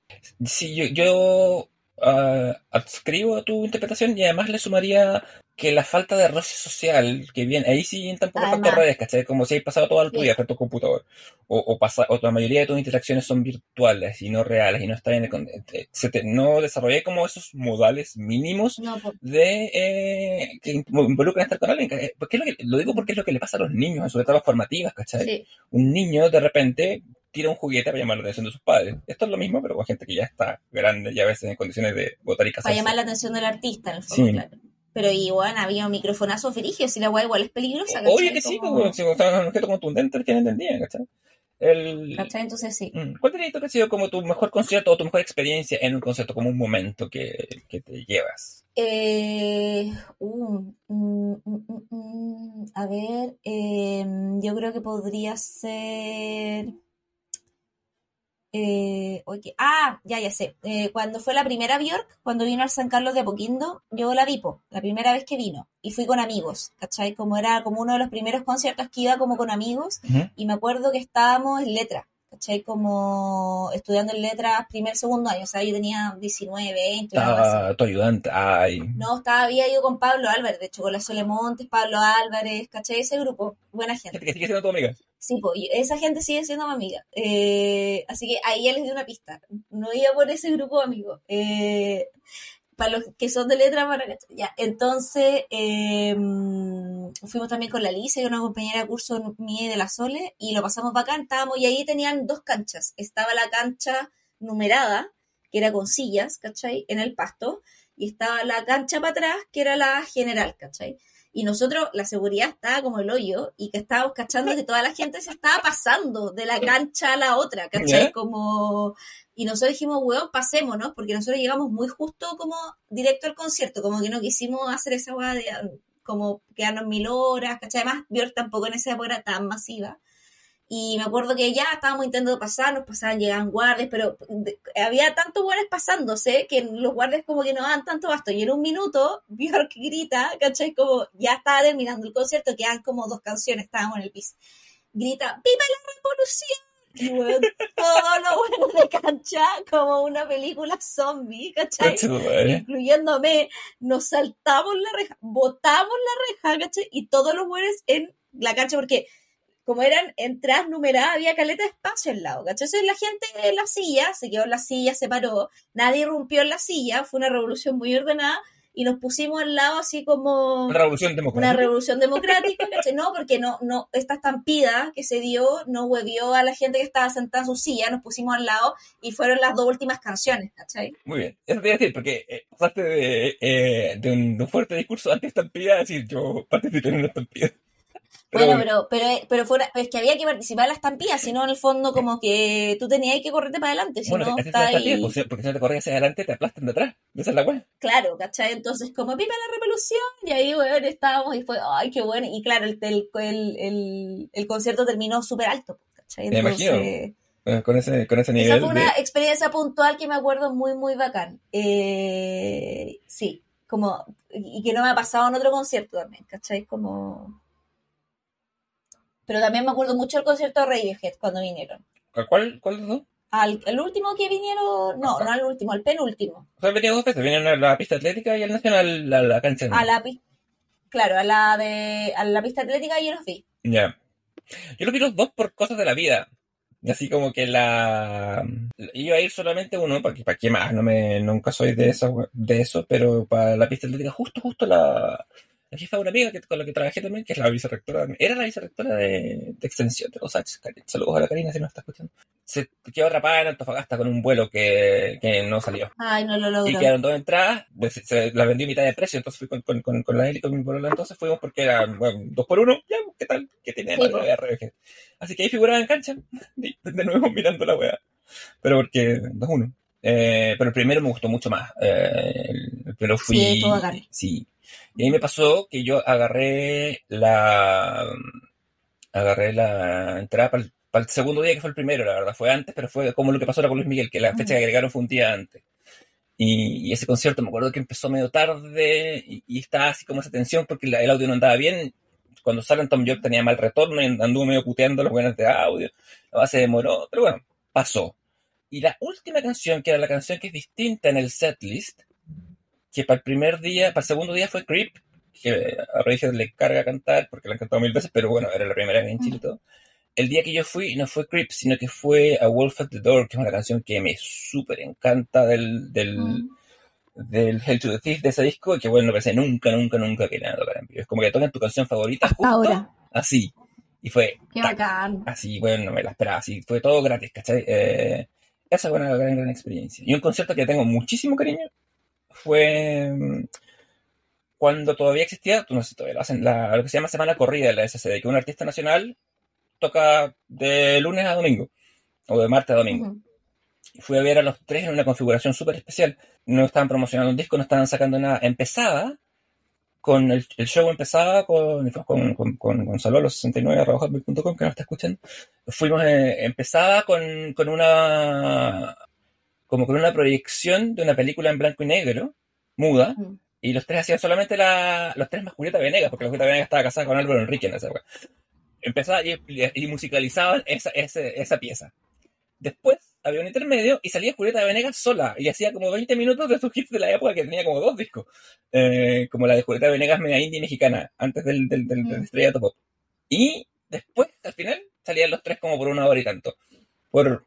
Sí, yo, yo ah, adscribo a tu interpretación y además le sumaría que la falta de roce social, que bien, ahí sí tampoco Además. factor redes, ¿cachai? Como si hay pasado toda tu Sí. vida frente a tu computador. O, o, pasa, o la mayoría de tus interacciones son virtuales y no reales y no están en el, con- eh, se te- no desarrollé como esos modales mínimos No, po- de eh, que involucran estar con alguien. eh, Porque es lo, que- lo digo porque es lo que le pasa a los niños en sus etapas formativas, ¿cachai? sí. un niño de repente tira un juguete para llamar la atención de sus padres. Esto es lo mismo, pero con gente que ya está grande y a veces en condiciones de votar y Para casarse. llamar la atención del artista, en el fondo, Sí. claro. Pero igual había un microfonazo ferigio, si la weá igual es peligrosa, ¿cachai? Oye, que sí, Como- como, si mostraban un objeto contundente que no entendían, ¿cachai? El, ¿cachai? Entonces sí. Mm, ¿Cuál dirías tú que ha sido como tu mejor concierto o tu mejor experiencia en un concierto, como un momento que, que te llevas? Eh, uh, mm, mm, a ver, eh, yo creo que podría ser. Eh, ah, ya, ya sé. Eh, cuando fue la primera Bjork, cuando vino al San Carlos de Apoquindo, yo la vi, po, la primera vez que vino. Y fui con amigos, ¿cachai? Como era como uno de los primeros conciertos que iba como con amigos. Y me acuerdo que estábamos en letra, ¿cachai? Como estudiando en letras primer, segundo año. O sea, yo tenía 19, 20, algo así. Estaba tu ayudante, ay. No, estaba, había ido con Pablo Álvarez, de hecho, con la Sole Montes, Pablo Álvarez, ¿cachai? Ese grupo, buena Gente que sigue siendo tu amiga. Sí, pues, y esa gente sigue siendo mi amiga. Eh, así que ahí ya les di una pista. No iba por ese grupo de amigos. Eh, para los que son de letra, para ya. Entonces, eh, fuimos también con la que es una compañera de curso mía y de la Sole, y lo pasamos bacán, estábamos, y ahí tenían dos canchas. Estaba la cancha numerada, que era con sillas, ¿cachai? En el pasto, y estaba la cancha para atrás, que era la general, ¿cachai? Y nosotros, la seguridad estaba como el hoyo, y que estábamos cachando que toda la gente se estaba pasando de la cancha a la otra, ¿cachai? Como... Y nosotros dijimos, weón, pasémonos, porque nosotros llegamos muy justo como directo al concierto, como que no quisimos hacer esa weá de como quedarnos mil horas, ¿cachai? Además, Björk tampoco en esa época era tan masiva. Y me acuerdo que ya estábamos intentando pasar, nos pasaban, llegaban guardias, pero había tantos guardias pasándose que los guardias como que no daban tanto basto. Y en un minuto, Björk grita, ¿cachai? Como ya estaba terminando el concierto, quedan como dos canciones, estábamos en el piso. Grita, ¡Viva la revolución! Y bueno, todo lo bueno de cancha, como una película zombie, ¿cachai? Incluyéndome, nos saltamos la reja, botamos la reja, ¿cachai? Y todos los buenos en la cancha, porque como eran entradas numeradas, había caleta de espacio al lado, ¿cachai? Entonces la gente en la silla, se quedó en la silla, se paró, nadie irrumpió en la silla, fue una revolución muy ordenada, y nos pusimos al lado así como Una revolución una democrática. revolución democrática, ¿cachai? No, porque no, no, esta estampida que se dio no huevió a la gente que estaba sentada en su silla, nos pusimos al lado y fueron las dos últimas canciones, ¿cachai? Muy bien. Eso te iba a decir, porque eh, pasaste de, eh, de un, de un fuerte discurso anti-estampida a decir yo participé en una estampida. Pero bueno, bueno. pero, pero, pero fuera, es que había que participar en la estampida, si no, en el fondo, como que tú tenías que correrte para adelante, si Bueno, no, está ahí. sí, porque si no te corres hacia adelante te aplastan de atrás. Esa es la weá. Claro, ¿cachai? Entonces, como viva la revolución, y ahí, weón, estábamos, y fue, ay, qué bueno, y claro, el, el, el, el, concierto terminó súper alto, ¿cachai? Me imagino. Entonces, Eh, Con ese, con ese Esa nivel fue de... una experiencia puntual que me acuerdo muy, muy bacán. Eh, sí, como, y que no me ha pasado en otro concierto también, ¿cachai? Como... Pero también me acuerdo mucho del concierto de Radiohead cuando vinieron. ¿Cuál, ¿Cuál de los dos? Al, el último que vinieron, no, no al último, al penúltimo. O sea, dos veces. Vinieron a la pista atlética y al Nacional a la cancha. A la pi- claro, a la de a la pista atlética yo los vi. Ya. Yo los vi los dos por cosas de la vida. Así como que la... Iba a ir solamente uno, porque para qué más, no me, nunca soy de eso, de eso, pero para la pista atlética justo, justo la, La jefa de una amiga que, con la que trabajé también, que es la vicerrectora, era la vicerrectora de, de extensión de los. Saludos a la Karina si no está escuchando. Se quedó atrapada en Antofagasta con un vuelo que, que no salió. Ay, no lo logró. Y quedaron dos entradas, pues, se, la vendí a mitad de precio, entonces fui con, con, con, con la Eli con mi polola, entonces fuimos porque eran bueno, dos por uno, ya, ¿qué tal? ¿Qué tiene Sí, de RBG? Así que ahí figuraba en cancha, de, nuevo mirando la wea. Pero porque, 2-1. Eh, pero el primero me gustó mucho más. Eh, el, el primero fui. Sí, bacán. Sí. Y ahí me pasó que yo agarré la. Agarré la entrada para el, segundo día, que fue el primero, la verdad. Fue antes, pero fue como lo que pasó ahora con Luis Miguel, que la fecha que agregaron fue un día antes. Y, y ese concierto me acuerdo que empezó medio tarde y, y estaba así como esa tensión porque la- el audio no andaba bien. Cuando salen Tom York tenía mal retorno y anduvo medio puteando los buenos de audio. La base demoró, pero bueno, pasó. Y la última canción, que era la canción que es distinta en el setlist, que para el primer día, para el segundo día fue Creep, que a Radiohead le carga cantar porque la han cantado mil veces, pero bueno, era la primera vez en Chile y todo. El día que yo fui no fue Creep, sino que fue A Wolf at the Door, que es una canción que me súper encanta del, del, Mm. del Hell to the Thief de ese disco, y que bueno, no pensé nunca, nunca, nunca que nada tocar en vivo. Es como que tocan tu canción favorita justo Ahora. así. Y fue Qué tac, bacán. así, bueno, no me la esperaba, así, fue todo gratis, ¿cachai? Eh, esa fue una gran, gran experiencia. Y un concierto que tengo muchísimo cariño fue mm, cuando todavía existía, no sé todavía lo hacen, la, lo que se llama Semana Corrida de la SCD, que un artista nacional toca de lunes a domingo, o de martes a domingo. Ujú. Fui a ver a los tres en una configuración súper especial. No estaban promocionando un disco, no estaban sacando nada. Empezaba con el, el show empezaba con, con, con, con Gonzalo los 69 hotmail.com que nos está escuchando. Fuimos, eh, empezaba con, con una como con una proyección de una película en blanco y negro, muda, Mm. y los tres hacían solamente la, los tres más Julieta Venegas, porque la Julieta Venegas estaba casada con Álvaro Enrique en esa época. Empezaba y, y musicalizaban esa, ese- esa pieza. Después había un intermedio y salía Julieta Venegas sola y hacía como 20 minutos de sus hits de la época que tenía como dos discos. Eh, como la de Julieta Venegas media indie mexicana, antes del, del, del, del Mm. estrellato pop. Y después, al final, salían los tres como por una hora y tanto. Por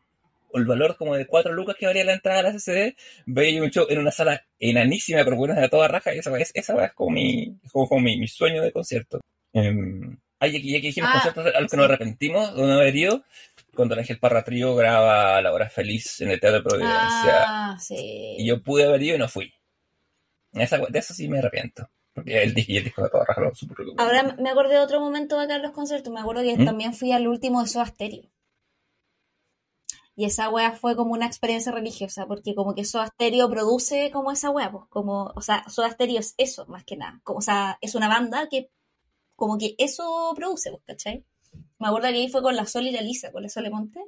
el valor como de cuatro lucas que valía la entrada a la CCD, veía un show en una sala enanísima, pero buenas de toda raja, y esa es, esa es como mi, como, como mi, mi sueño de concierto. Eh, ay, aquí, aquí dijimos Ah, conciertos a los que nos arrepentimos de no haber ido, cuando el Ángel Parra Trío graba La Hora Feliz en el Teatro de Providencia. Ah, sí. Y yo pude haber ido y no fui. Esa, de eso sí me arrepiento. Porque el, el disco de lo supo recuperar. Ahora me acordé de otro momento acá en los conciertos. Me acuerdo que ¿Mm? también fui al último de Soda Stereo. Y esa wea fue como una experiencia religiosa, porque como que Soda Stereo produce como esa wea, pues, como, o sea, Soda es eso, más que nada. Como, o sea, es una banda que como que eso produce, pues, ¿cachai? Me acuerdo que ahí fue con la Sol y la Lisa, con la Sole Monte,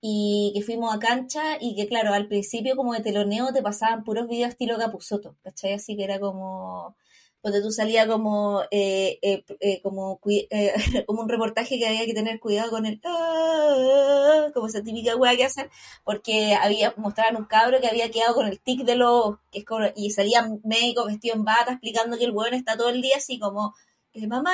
y que fuimos a cancha y que, claro, al principio como de teloneo te pasaban puros videos estilo Capuzoto, ¿cachai? Así que era como, donde tú salía como, eh, eh, eh, como, eh, como un reportaje que había que tener cuidado con el, "Ah", como esa típica wea que hacen, porque había, mostraban un cabro que había quedado con el tic de los, que es como, y salía médico vestido en bata explicando que el weón está todo el día así como, eh, mamá,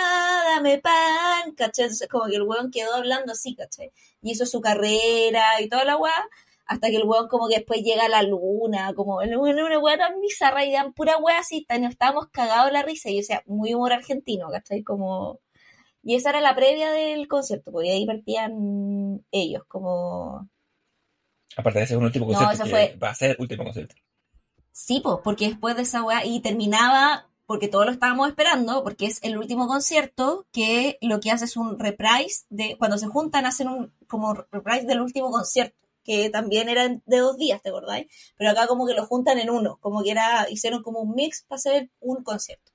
dame pan, ¿cachai? Entonces como que el weón quedó hablando así, ¿cachai? Y hizo su carrera y toda la weá, hasta que el weón como que después llega a la luna, como el una weá tan bizarra y dan pura weá así, tan- estábamos cagados la risa, y o sea, muy humor argentino, ¿cachai? Como... Y esa era la previa del concierto, porque ahí partían ellos, como... Aparte de ese es un último No, concierto que fue- va a ser último concierto. Sí, pues, porque después de esa weá, y terminaba, porque todos lo estábamos esperando, porque es el último concierto, que lo que hace es un reprise de, cuando se juntan hacen un, como reprise del último concierto, que también era de dos días, ¿te acordáis? Pero acá como que lo juntan en uno, como que era, hicieron como un mix para hacer un concierto.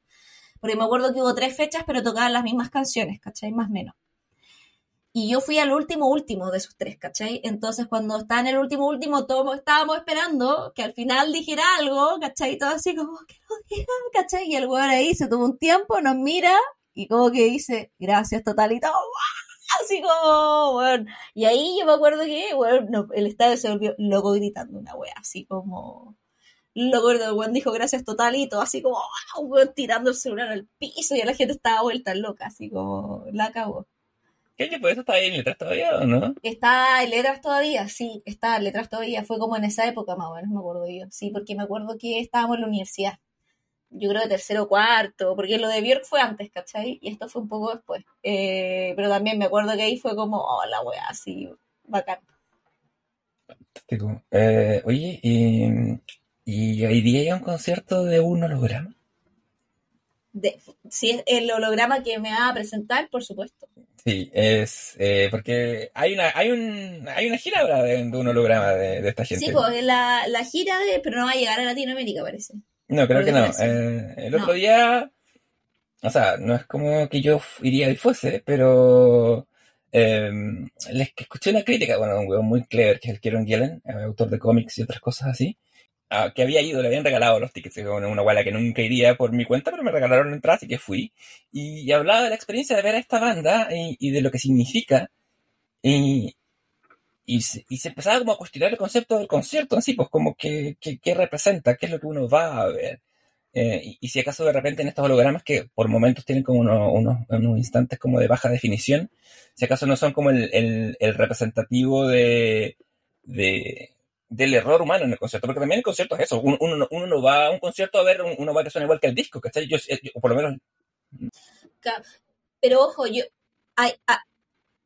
Porque me acuerdo que hubo tres fechas, pero tocaban las mismas canciones, ¿cachai? Más o menos. Y yo fui al último último de esos tres, ¿cachai? Entonces cuando estaba en el último último, todos estábamos esperando que al final dijera algo, ¿cachai? Todo así como, que lo diga, ¿cachai? Y el weón ahí se toma un tiempo, nos mira y como que dice, gracias total y todo, ¡guau! Así como, weón. Y ahí yo me acuerdo que, weón, no, el estadio se volvió loco gritando una wea, así como... Loco, el weón dijo gracias total y todo, así como, ¡wow! weón, tirando el celular al piso y la gente estaba vuelta loca, así como, la acabó. ¿Qué año fue eso? ¿Está ahí en letras todavía o no? Está en letras todavía, sí, está en letras todavía. Fue como en esa época más o menos, me acuerdo yo. Sí, porque me acuerdo que estábamos en la universidad. Yo creo de tercero o cuarto, porque lo de Björk fue antes, ¿cachai? Y esto fue un poco después. Eh, pero también me acuerdo que ahí fue como, oh, la wea, así, bacán. Eh, oye, y, y hoy día hay un concierto de un holograma. De, si es el holograma que me va a presentar, por supuesto. Sí, es eh, porque hay una hay un hay una gira ahora de, de un holograma de, de esta gente. Sí, pues la, la gira de, pero no va a llegar a Latinoamérica, parece. No, creo que no. Eh, el otro No. día, o sea, no es como que yo iría y fuese, pero eh, les escuché una crítica, bueno, un weón muy clever, que es el Kieron Gillen, eh, autor de cómics y otras cosas así, ah, que había ido, le habían regalado los tickets, una, guala que nunca iría por mi cuenta, pero me regalaron entradas y que fui. Y, y hablaba de la experiencia de ver a esta banda y, y de lo que significa. Y, y se, y se empezaba como a cuestionar el concepto del concierto en sí, pues como que, que, representa, qué es lo que uno va a ver. Eh, y, si acaso de repente en estos hologramas que por momentos tienen como uno- unos, unos instantes como de baja definición, si acaso no son como el, el, representativo de, de, del error humano en el concierto, porque también el concierto es eso, uno, uno, no- uno no va a un concierto a ver un- una va que suena igual que el disco, ¿cachai? Yo, yo- por lo menos Pero ojo, yo hay, a-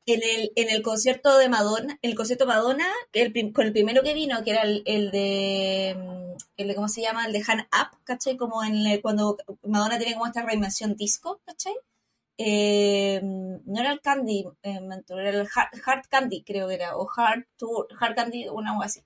en el, en el concierto de Madonna, el concierto Madonna, el con el primero que vino, que era el, el de mm, el de cómo se llama, el de Han Up, ¿cachai? Como en el- cuando Madonna tiene como esta reinvención disco, ¿cachai? Eh, no era el Candy, eh, era el Hard, Hard Candy, creo que era, o Hard Tour, Hard Candy, una cosa así.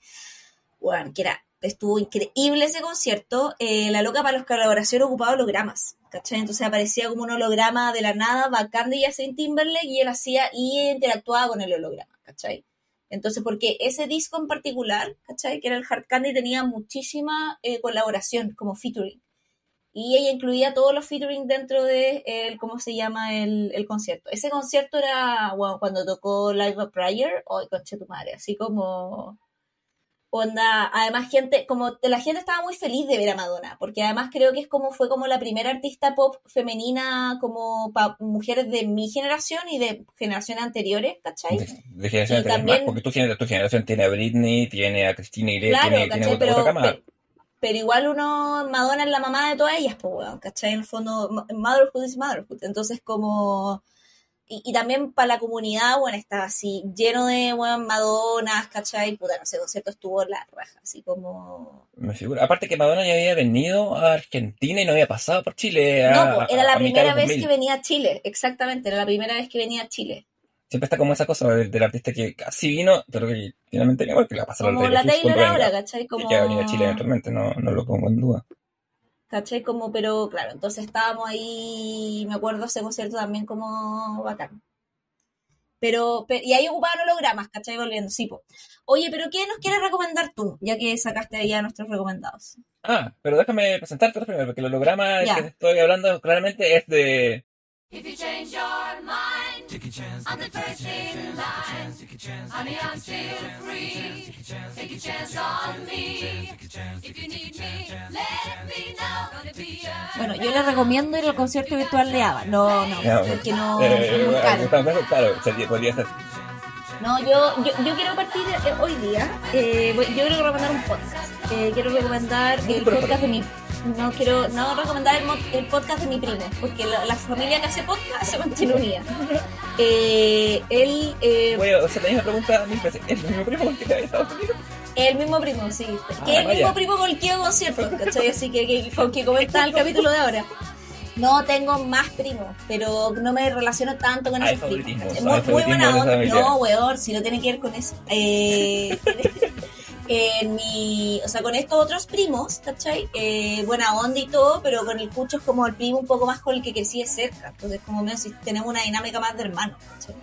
Bueno, que era, estuvo increíble ese concierto. Eh, la loca para los colaboraciones ocupaba hologramas, ¿cachai? Entonces aparecía como un holograma de la nada, bacán de Justin Timberlake, y él hacía y interactuaba con el holograma, ¿cachai? Entonces, porque ese disco en particular, ¿cachai? Que era el Hard Candy, tenía muchísima eh, colaboración, como featuring. Y ella incluía todos los featuring dentro de el, ¿cómo se llama? El, el concierto. Ese concierto era, cuando tocó Live of Prayer, hoy conche tu madre, así como onda, además gente, como la gente estaba muy feliz de ver a Madonna, porque además creo que es como fue como la primera artista pop femenina como para mujeres de mi generación y de generaciones anteriores, ¿cachai? de, de generación Y anterior también- más, porque tu, tu generación tiene a Britney, tiene a Cristina Aguilera, Claro, tiene, tiene Pero, otra camada. pe- pero igual uno, Madonna es la mamá de todas ellas, pues, weón, ¿cachai? En el fondo, mo- motherhood is motherhood. Entonces, como... Y, y también para la comunidad, bueno, estaba así lleno de, weón, Madonas, ¿cachai? Puta, no sé, concierto estuvo la raja, así como... Me figura. Aparte que Madonna ya había venido a Argentina y no había pasado por Chile. a- No, pues, era la primera vez 2000. que venía a Chile, exactamente, era la primera vez que venía a Chile. Siempre está como esa cosa del, del artista que casi vino, pero que finalmente igual que le va a pasar Como la Taylor ahora. ¿cachai? Como... que va a venir a Chile eventualmente, no, no lo pongo en duda. ¿Cachai? Como, pero claro, entonces estábamos ahí, me acuerdo ese concierto también como bacán. Pero, pe- y ahí ocupaban hologramas, ¿cachai? Volviendo, sí, po. Oye, pero ¿qué nos quieres recomendar tú? Ya que sacaste ahí a nuestros recomendados. Ah, pero déjame presentarte primero, porque el holograma que te estoy hablando claramente es de... If you change your mind, I'm the first in line. Honey, I'm still free. Take a chance on me. If you need me, let me know. Gonna be a Bueno, yo les recomiendo ir al concierto virtual de ABBA. No, no, porque no eh, es muy bueno, caro. claro, podría ser. No, yo, yo, yo quiero partir eh, hoy día. eh, voy- yo quiero recomendar un podcast. Eh, quiero recomendar el podcast de mi. No quiero no recomendar el, mo- el podcast de mi primo, porque la, la familia que hace podcast se mantiene unida. Eh, él, eh, Voy a hacer la misma pregunta mil veces. ¿Es el mismo primo que de Estados Unidos? el mismo primo, sí. Ah, que es el vaya. mismo primo con el que conciertos, ¿cachai? Así que, que, con que comenta el capítulo de ahora. No tengo más primos, pero no me relaciono tanto con Hay esos primos. hay Muy, muy buena onda. No, weón, si no tiene que ver con eso. Eh, en mi, o sea, con estos otros primos, ¿cachai? Eh, buena onda y todo, pero con el Cucho es como el primo un poco más con el que crecí de cerca. Entonces, como medio si tenemos una dinámica más de hermanos, ¿cachai?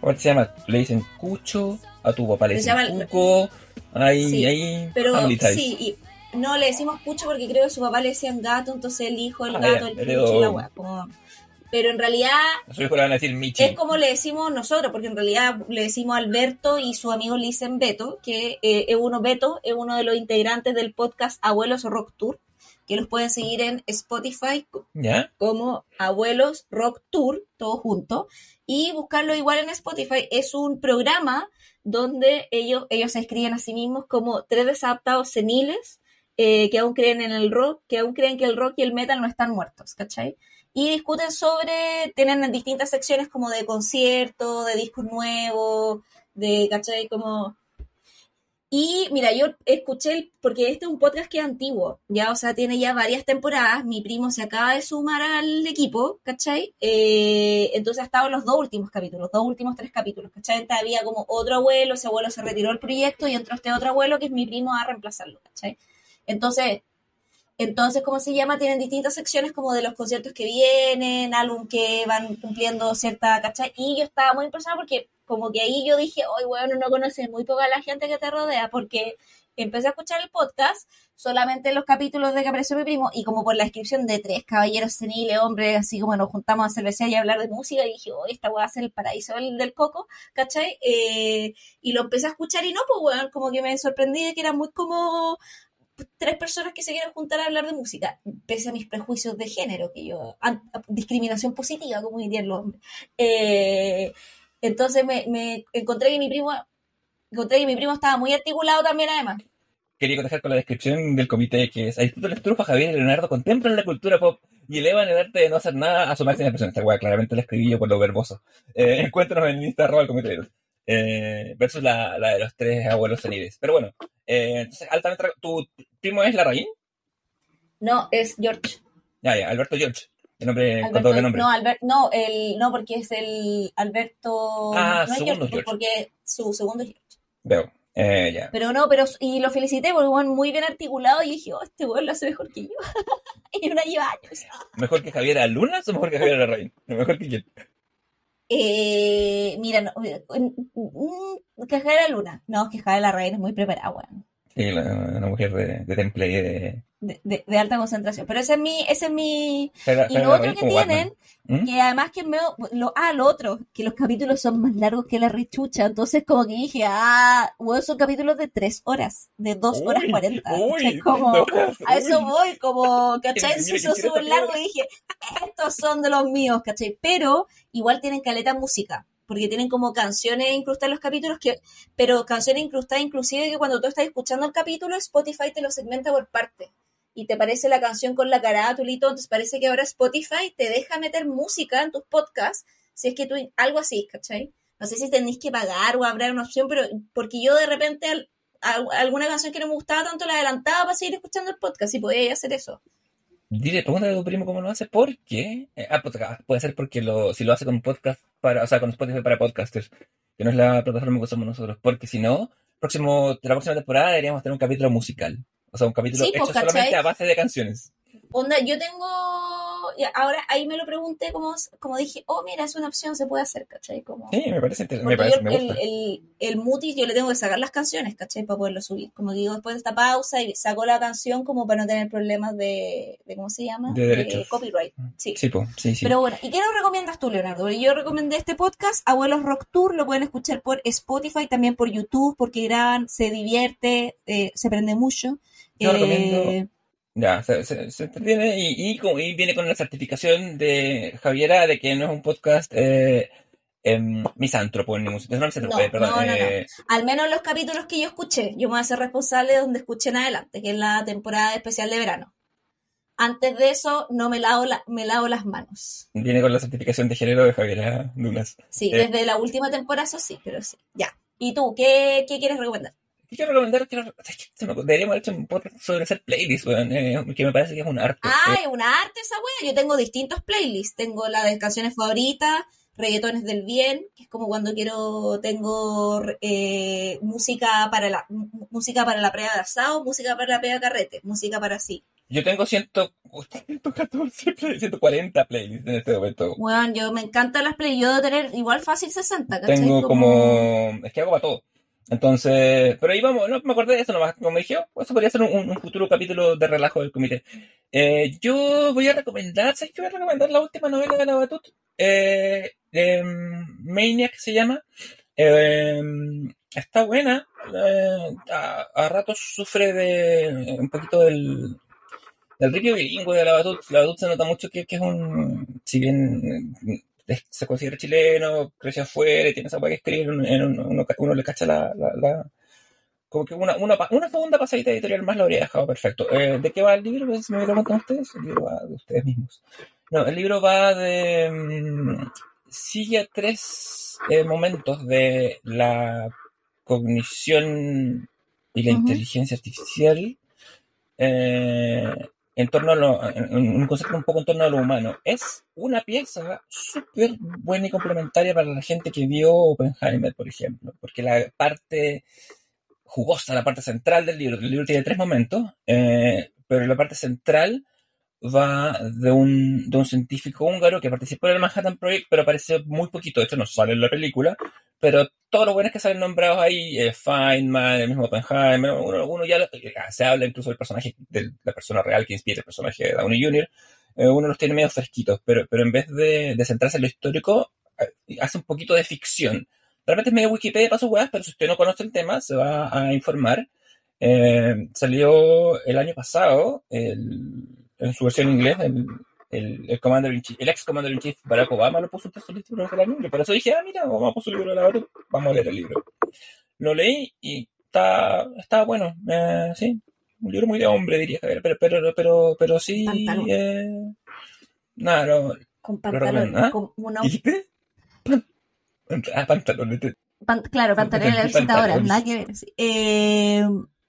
¿Cómo se llama? Le dicen Cucho, a tu papá le dicen llaman- Cuco, ahí, Sí, ahí, Pero sí, y no le decimos Cucho porque creo que su papá le decían gato, entonces el hijo, el Ah, gato, ya, el y la como- Pero en realidad le van a decir Michi. es como le decimos nosotros, porque en realidad le decimos Alberto y su amigo le dicen Beto, que eh, es uno Beto, es uno de los integrantes del podcast Abuelos Rock Tour, que los pueden seguir en Spotify ¿Ya? como Abuelos Rock Tour, todo junto, y buscarlo igual en Spotify. Es un programa donde ellos, ellos se escriben a sí mismos como tres desadaptados seniles eh, que aún creen en el rock, que aún creen que el rock y el metal no están muertos, ¿cachai? Y discuten sobre, tienen distintas secciones como de concierto, de discos nuevos, de, ¿cachai? Como... Y mira, yo escuché, porque este es un podcast que es antiguo, ya, o sea, tiene ya varias temporadas, mi primo se acaba de sumar al equipo, ¿cachai? Eh, entonces ha estado en los dos últimos capítulos, dos últimos tres capítulos, ¿cachai? Entonces había como otro abuelo, ese abuelo se retiró del proyecto y entró este otro abuelo que es mi primo a reemplazarlo, ¿cachai? Entonces, entonces, ¿cómo se llama? Tienen distintas secciones como de los conciertos que vienen, álbum que van cumpliendo cierta, ¿cachai? Y yo estaba muy impresionada porque como que ahí yo dije, oye, bueno, no conoces muy poca la gente que te rodea, porque empecé a escuchar el podcast solamente los capítulos de que apareció mi primo y como por la descripción de tres caballeros seniles, hombres, así como nos juntamos a cervecear y a hablar de música y dije, oye, esta va a ser el paraíso del, del coco, ¿cachai? Eh, y lo empecé a escuchar y no, pues, bueno, como que me sorprendí de que era muy como tres personas que se quieren juntar a hablar de música, pese a mis prejuicios de género, que yo, discriminación positiva, como dirían los hombres. Eh, entonces me, me encontré que mi primo, encontré que mi primo estaba muy articulado también además. Quería dejar con la descripción del comité que es Aristóteles Trufa, Javier y Leonardo contemplan la cultura pop y elevan el arte de no hacer nada a su máxima expresión. Esta weá claramente la escribí yo por lo verboso. Eh, encuéntranos en Insta arroba el comité. Eh, versus la, la de los tres abuelos seniles. Pero bueno, eh, entonces, altamente, ¿tu primo es Larraín? No, es George. Ya, ya, Alberto George. El nombre, con Alberto- doble nombre. no, Albert, no, el, no, porque es el Alberto. Ah, no es segundo George, George. porque su segundo es George. Veo. Eh, ya. Pero no, pero y lo felicité porque bueno, muy bien articulado y dije, oh, este weón lo hace mejor que yo. y una lleva años. ¿Mejor que Javier Lunas o mejor que Javier Larraín? Mejor que quién. Eh, mira, no, mm, que Javier Luna. No, que Javier la reina es muy preparada, weón. Sí, la- una mujer de, de temple y de... De, de- de alta concentración. Pero ese es mi, ese es mi. Javier- Y Javier lo otro que tienen. ¿Mm? que además que me, lo, ah, lo otro, que los capítulos son más largos que la rechucha. Entonces, como que dije, ah, weón, son capítulos de tres horas, de dos horas Uy, cuarenta. uy, ¿cachai? como, horas, a eso uy. voy, como, ¿cachai? Mira, hizo quiero súper largo y dije, estos son de los míos, ¿cachai? Pero igual tienen caleta música, porque tienen como canciones incrustadas en los capítulos, que, pero canciones incrustadas inclusive que cuando tú estás escuchando el capítulo, Spotify te lo segmenta por parte. Y te parece la canción con la carátula y todo, entonces parece que ahora Spotify te deja meter música en tus podcasts, si es que tú, algo así, ¿cachai? No sé si tenéis que pagar o habrá una opción, pero porque yo de repente alguna canción que no me gustaba tanto la adelantaba para seguir escuchando el podcast y podía hacer eso. Dile, pregúntale a tu primo cómo lo hace, ¿por qué? Eh, ah, pues, ah, puede ser porque lo, si lo hace con un podcast para, o sea, con Spotify para podcasters, que no es la plataforma que usamos nosotros, porque si no, próximo, la próxima temporada deberíamos tener un capítulo musical. O sea, un capítulo Sí, pues, hecho solamente a base de canciones. Onda, yo tengo. Ahora ahí me lo pregunté, como, como dije, oh, mira, es una opción, se puede hacer, ¿cachai? Como, Sí, me parece interesante, me yo parece, me el, gusta. el, el mutis yo le tengo que sacar las canciones, ¿cachai? Para poderlo subir. Como digo, después de esta pausa y saco la canción como para no tener problemas de, de ¿cómo se llama? De derechos. copyright. Sí. Sí, pues, sí, sí. Pero bueno, ¿y qué nos recomiendas tú, Leonardo? Yo recomendé este podcast, Abuelos Rock Tour, lo pueden escuchar por Spotify, también por YouTube, porque graban, se divierte, eh, se prende mucho. Yo Eh, recomiendo- Ya, se, se, se entretiene y, y, y viene con la certificación de Javiera de que no es un podcast eh, em, misántropo en ningún sentido. No, misántropo, No, eh, perdón. no, no, no. eh, Al menos los capítulos que yo escuché, yo me voy a hacer responsable de donde escuché en adelante, que es la temporada especial de verano. Antes de eso, no me lavo, la- me lavo las manos. Viene con la certificación de género de Javiera Dunas. Sí, Eh. desde la última temporada, eso sí, pero sí. Ya. ¿Y tú, qué, qué quieres recomendar? ¿Qué quiero recomendar? Quiero- deberíamos haber hecho un podcast sobre hacer playlists, weón, eh, que me parece que es un arte. Ah, Eh, es una arte esa wea. Yo tengo distintos playlists. Tengo la de canciones favoritas, reggaetones del bien, que es como cuando quiero, tengo eh, música para la música para la prueba de asado, música para la de carrete, música para sí. yo tengo 100, 114, play- 140 playlists en este momento. Bueno, yo me encantan las playlists. Yo debo tener igual fácil 60, ¿cachai? Tengo como... Es que hago para todo. Entonces, pero ahí vamos, no me acordé de eso nomás, como dije, oh, eso podría ser un, futuro capítulo de relajo del comité. Eh, yo voy a recomendar, ¿sabes qué? Voy a recomendar la última novela de la Batut, eh, eh, Maniac se llama. Eh, está buena, eh, a, a ratos sufre de eh, un poquito del, del ritmo bilingüe de la Batut. La Batut se nota mucho que, que es un, si bien se considera chileno, creció afuera y tiene esa weá que escribir, uno, uno, uno- le cacha la, la, la- como que una, una, una segunda pasadita editorial más lo habría dejado perfecto. Eh, ¿De qué va el libro? Si me lo preguntan ustedes, el libro va de ustedes mismos. No, el libro va de... mm, sigue tres eh, momentos de la cognición y la Ujú. inteligencia artificial eh, en torno a lo, un concepto un poco en torno a lo humano. Es una pieza súper buena y complementaria para la gente que vio Oppenheimer, por ejemplo, porque la parte jugosa, la parte central del libro, el libro tiene tres momentos, eh, pero la parte central va de un, de un científico húngaro que participó en el Manhattan Project, pero aparece muy poquito, de hecho no sale en la película, pero todos los buenos que salen nombrados ahí, eh, Feynman, el mismo Oppenheimer, uno, uno ya eh, se habla incluso del personaje, de la persona real que inspira el personaje de Downey Jr., eh, uno los tiene medio fresquitos, pero, pero en vez de, de centrarse en lo histórico, eh, hace un poquito de ficción. Realmente es medio Wikipedia para sus weas, pero si usted no conoce el tema, se va a informar. Eh, salió el año pasado, el- en su versión en inglés, el, el, el, Commander in Chief- el ex Commander in Chief Barack Obama lo puso entre sus libros del año. y Por eso dije, ah, mira, Obama puso el libro de la OTU, vamos a leer el libro. Lo leí y está, está bueno, eh, sí. Un libro muy de hombre, diría Javier, pero, pero, pero, pero sí. Eh, nada, lo, Con pantalón. ¿ah? con. Pan- Ah, pantalón. pan- claro, pantalón en la Pantalones. visita ahora, nada que ver. sí. Eh,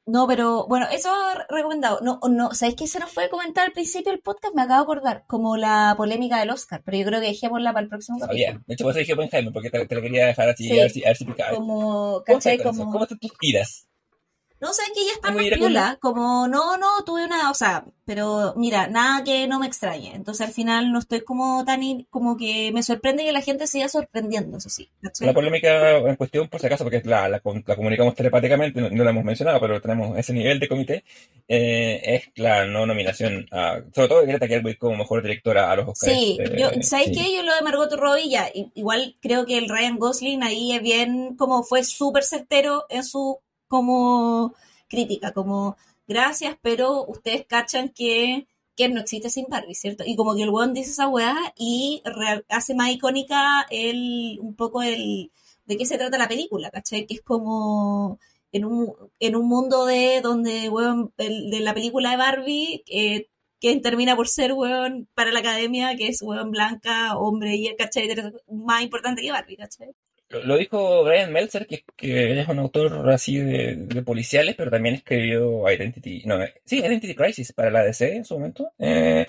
no, pero bueno, eso re- recomendado. No, no, ¿sabéis qué se nos fue a comentar al principio del podcast? Me acabo de acordar, como la polémica del Oscar, pero yo creo que dejémosla para el próximo Oh, capítulo. yeah. De hecho, por eso dije Oppenheimer, porque te, te lo quería dejar así, Sí. a ver si, a ver si picaba. Como, ¿Cómo ¿cachai? ¿Cómo están tus tiras? No, sabes que ya está ¿Cómo más ir a piola, como no, no, tuve una, o sea, pero mira, nada que no me extrañe. Entonces al final no estoy como tan, in- como que me sorprende que la gente siga sorprendiendo, eso sí. ¿cachai? La polémica en cuestión, por si acaso, porque la, la, la comunicamos telepáticamente, no, no la hemos mencionado, pero tenemos ese nivel de comité, eh, es la no nominación, a, sobre todo de Greta Gerwig como mejor directora a los Oscars. Sí, eh, yo, ¿sabes sí. qué? Yo lo de Margot Robbie ya, igual creo que el Ryan Gosling ahí es bien, como fue súper certero en su, como, crítica, como, gracias, pero ustedes cachan que, que no existe sin Barbie, ¿cierto? Y como que el weón dice esa weá y hace más icónica el, un poco el, de qué se trata la película, ¿cachai? Que es como, en un, en un mundo de donde, weón, el- de la película de Barbie, eh, que termina por ser, weón, para la academia, que es, weón, blanca, hombre, y, ¿cachai? Más importante que Barbie, ¿cachai? Lo, dijo Brian Meltzer, que, que es un autor así de, policiales, pero también escribió Identity, no, eh, sí, Identity Crisis para la DC en su momento. Eh,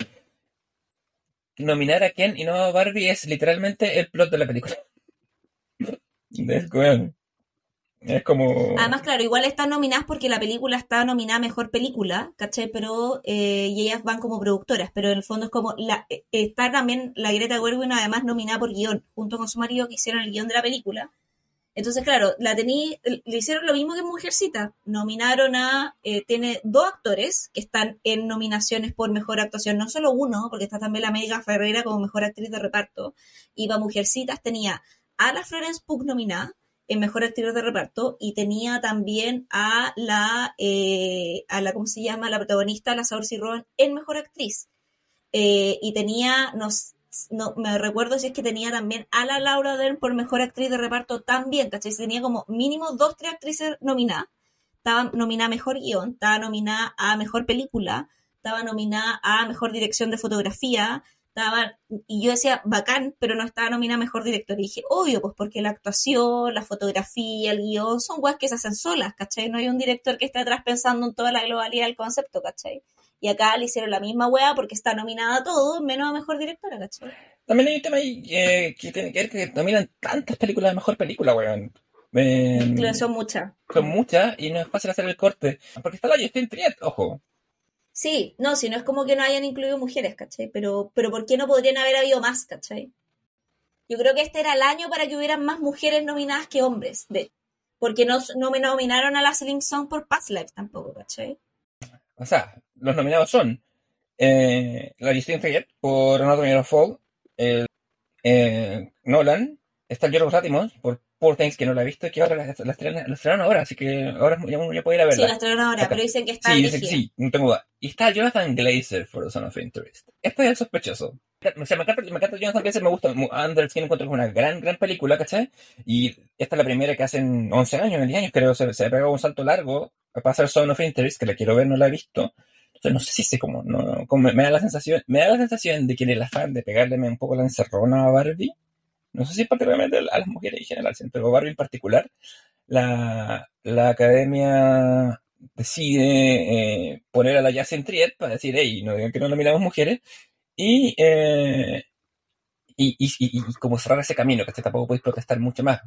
nominar a Ken y no a Barbie es literalmente el plot de la película. Weón, es como... Además, claro, igual están nominadas porque la película está nominada a Mejor Película, ¿cachai? Pero, eh, y ellas van como productoras, pero en el fondo es como, la, eh, está también la Greta Gerwig además nominada por guion, junto con su marido que hicieron el guion de la película. Entonces, claro, la tení, le hicieron lo mismo que Mujercita. Nominaron a, eh, tiene dos actores que están en nominaciones por mejor actuación, no solo uno, porque está también la Mega Ferreira como mejor actriz de reparto. Y para Mujercitas tenía a la Florence Pugh nominada en mejor actriz de reparto y tenía también a la, eh, a la, ¿cómo se llama? La protagonista, la Saoirse Ronan, en mejor actriz. Eh, y tenía, nos, no me recuerdo si es que tenía también a la Laura Dern por mejor actriz de reparto también, ¿cachai? Tenía como mínimo dos, tres actrices nominadas. Estaba nominada a mejor guion, estaba nominada a mejor película, estaba nominada a mejor dirección de fotografía, estaba, y yo decía bacán, pero no estaba nominada mejor director. Y dije, obvio, pues porque la actuación, la fotografía, el guion son weas que se hacen solas, ¿cachai? No hay un director que esté atrás pensando en toda la globalidad del concepto, ¿cachai? Y acá le hicieron la misma wea porque está nominada a todo, menos a mejor directora, ¿cachai? También hay un tema ahí eh, que tiene que ver que nominan tantas películas de mejor película, weón. Eh, Claro, son muchas. son muchas y no es fácil hacer el corte. Porque está la Justin Triet, ojo. Sí, no, si no es como que no hayan incluido mujeres, ¿cachai? Pero, pero ¿por qué no podrían haber habido más, ¿cachai? Yo creo que este era el año para que hubieran más mujeres nominadas que hombres, de porque no, no me nominaron a la Celine Song por Past Life tampoco, ¿cachai? O sea, los nominados son eh, la Justine Triet por Anatomy of Fall, eh, Nolan, está Yorgos Lanthimos por Poor Things, que no la he visto, que ahora la, la estrenan, la estrenan ahora, así que ahora ya, ya puedo ir a Sí, verla. la estrenaron ahora, Acá. pero dicen que está Sí, dice que sí, no tengo duda. Y está Jonathan Glazer for The Son of Interest. Este es el sospechoso. o sea, me encanta, me encanta Jonathan Glazer, me gusta. Under Skin encuentro que es una gran, gran película, ¿cachai? Y esta es la primera que hacen 11 años, 10 años, creo, se, se ha pegado un salto largo para hacer Zone of Interest, que la quiero ver, no la he visto. Entonces, no sé si sé cómo, no, como me, me da la sensación, me da la sensación de que en el afán de pegarle un poco la encerrona a Barbie, no sé si particularmente a las mujeres en general, pero Barbie en particular, la, la academia decide eh, poner a la Jacen Triet para decir, hey, no digan que no la miramos mujeres, y, eh, y, y, y, y como cerrar ese camino, que tampoco podéis protestar mucho más,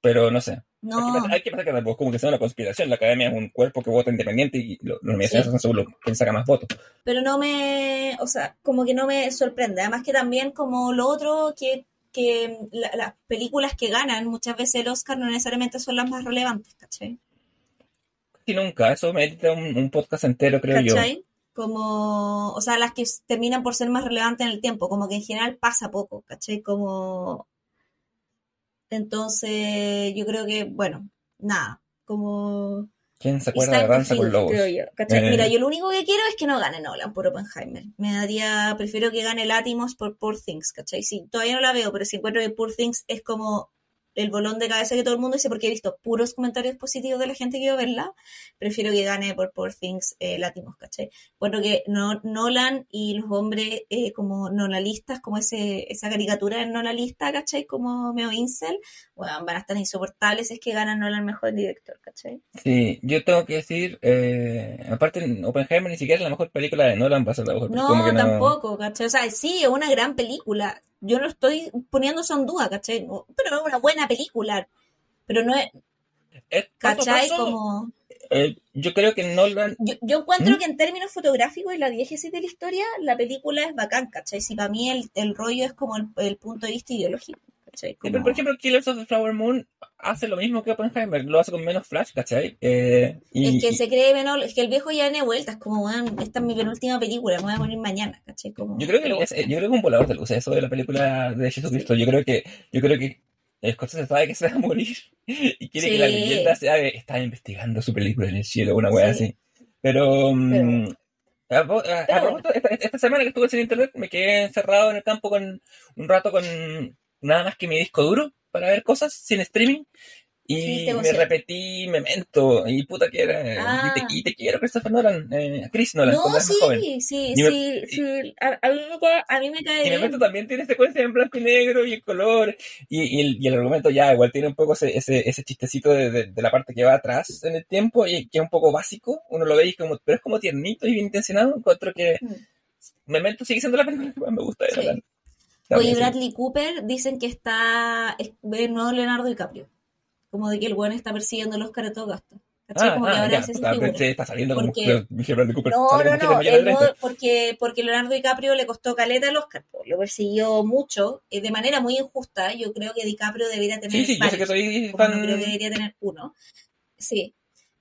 pero no sé. Hay que No, pensar, hay que pensar que tampoco como que sea una conspiración, la academia es un cuerpo que vota independiente y lo- las nominaciones Sí. son según lo- quien saca más votos. pero no me, o sea, como que no me sorprende. Además que también como lo otro que, que la- las películas que ganan muchas veces el Oscar no necesariamente son las más relevantes, ¿cachai? Y nunca, eso merita un, un podcast entero, creo yo. ¿Cachai? Como, o sea, las que terminan por ser más relevantes en el tiempo, como que en general pasa poco, ¿cachai? Como, entonces, yo creo que, bueno, nada, como, ¿Quién se acuerda de Danza con Lobos? creo yo, ¿cachai? Eh. Mira, yo lo único que quiero es que no gane Nolan por Oppenheimer. Me daría, prefiero que gane Latimos por Poor Things, ¿cachai? Sí, todavía no la veo, pero si encuentro que Poor Things es como el bolón de cabeza que todo el mundo dice porque he visto puros comentarios positivos de la gente que iba a verla, prefiero que gane por Poor Things eh, Latimos, ¿cachai? Bueno, que no, Nolan y los hombres eh, como nonalistas, como ese, esa caricatura de nonalista, ¿cachai? Como medio incel, bueno, van a estar insoportables es que gana Nolan mejor director, ¿cachai? Sí, yo tengo que decir, eh, aparte, Oppenheimer ni siquiera es la mejor película de Nolan, va a ser la mejor No, como que no- tampoco, ¿cachai? O sea, sí, es una gran película. Yo no estoy poniendo eso en duda, ¿cachai? No, Pero es una buena película. Pero no es, a ¿cachai? Como... eh, yo creo que Nolan, Yo, yo encuentro ¿Mm? que en términos fotográficos y la diégesis de la historia, la película es bacán, ¿cachai? Si para mí el, el rollo es como el, el punto de vista ideológico, por ejemplo, Killers of the Flower Moon hace lo mismo que Oppenheimer, lo hace con menos flash, ¿cachai? Eh, y, es que y- se cree menor, es que el viejo ya tiene vueltas, como, weón, esta es mi penúltima película, me voy a morir mañana, ¿cachai? Como, yo creo que es, yo creo que es un volador de luces eso de la película de Jesucristo. Yo creo que, yo creo que Scorsese sabe que se va a morir y quiere que la leyenda sea de, está investigando su película en el cielo, una wea Sí. así. Pero, mm, Pero- a, a- esta semana que estuve sin internet me quedé encerrado en el campo con un rato con nada más que mi disco duro para ver cosas sin streaming. Sí, Y me repetí Memento y puta que era. Ah. Y, te, y te quiero, Christopher Nolan, eh, Chris Nolan, No, cuando más joven. sí, sí, me- sí, sí. A, a mí me cae, a mí me cae Y bien. Memento también tiene secuencias en blanco y negro y en color. Y, y el, y el argumento ya igual tiene un poco ese, ese, ese chistecito de, de, de la parte que va atrás en el tiempo y que es un poco básico. Uno lo ve y como, pero es como tiernito y bien intencionado. Encuentro que Mm. Memento sigue siendo la película que más me gusta de Sí. Nolan. Oye, sí. Bradley Cooper dicen que está es el nuevo Leonardo DiCaprio. Como de que el bueno está persiguiendo el Oscar a todo gasto. Ah, como que ah, ahora ya, es está saliendo como Porque- dije Bradley Cooper, No, no, no, el porque, porque Leonardo DiCaprio le costó caleta el Oscar, lo persiguió mucho, eh, de manera muy injusta. Yo creo que DiCaprio debería tener Sí, sí, yo sé que soy no creo que debería tener uno. Sí.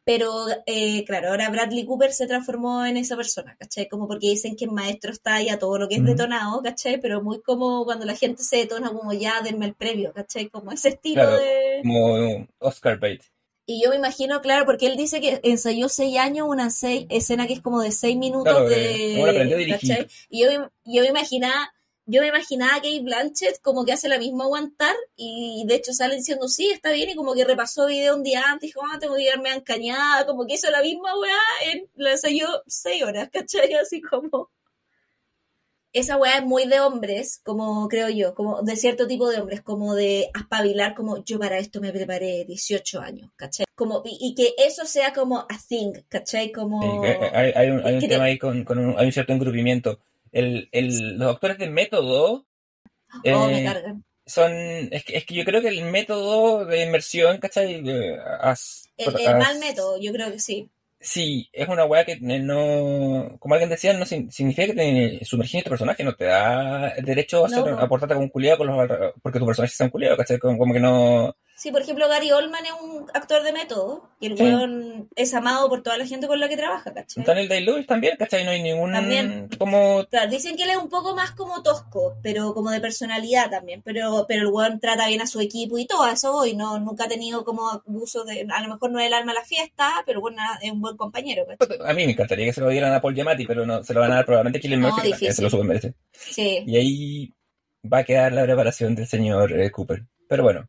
Pero, eh, claro, ahora Bradley Cooper se transformó en esa persona, ¿cachai? Como porque dicen que el maestro está ahí a todo lo que es detonado, ¿cachai? Pero muy como cuando la gente se detona, como ya, denme el premio, ¿cachai? Como ese estilo Claro. de... Como Oscar bait. Y yo me imagino, claro, porque él dice que ensayó seis años una seis, escena que es como de seis minutos Claro, de... eh, aprendió a dirigir. ¿cachai? Y yo, yo me imaginaba, yo me imaginaba a Kate Blanchett como que hace la misma aguantar y de hecho sale diciendo sí, está bien y como que repasó video un día antes, dijo, ah, tengo que quedarme encañada, como que hizo la misma weá, en, la ensayó seis horas, ¿cachai? Así como... Esa weá es muy de hombres, como creo yo, como de cierto tipo de hombres, como de aspabilar, como yo para esto me preparé 18 años, ¿cachai? Como, y, y que eso sea como a thing, ¿cachai? Como... que hay, hay un, hay un tema ahí con, con un, hay un cierto engrupimiento. El, el, los actores del método oh, me eh, cargan. son. Es que, es que yo creo que el método de inmersión, ¿cachai? Eh, as- El, el as- mal método, yo creo que sí. Sí, es una weá que no. Como alguien decía, no significa que te sumergir en tu personaje, no te da derecho a, No, a portarte como un culiado con los, porque tu personaje sea un culiado, ¿cachai? Como, como que no. Sí, por ejemplo, Gary Oldman es un actor de método y el Sí. weón es amado por toda la gente con la que trabaja, ¿cachai? Daniel Day-Lewis también, ¿cachai? No hay ningún... También. Como... Claro, dicen que él es un poco más como tosco, pero como de personalidad también, pero, pero el weón trata bien a su equipo y todo, a eso voy, no, nunca ha tenido como abuso de, a lo mejor no es el alma de la fiesta, pero bueno, es un buen compañero, ¿cachai? A mí me encantaría que se lo dieran a Paul Giamatti, pero no, se lo van a dar probablemente a Killian No, Murphy, que se lo super merece. Sí. Y ahí va a quedar la preparación del señor eh, Cooper. Pero bueno.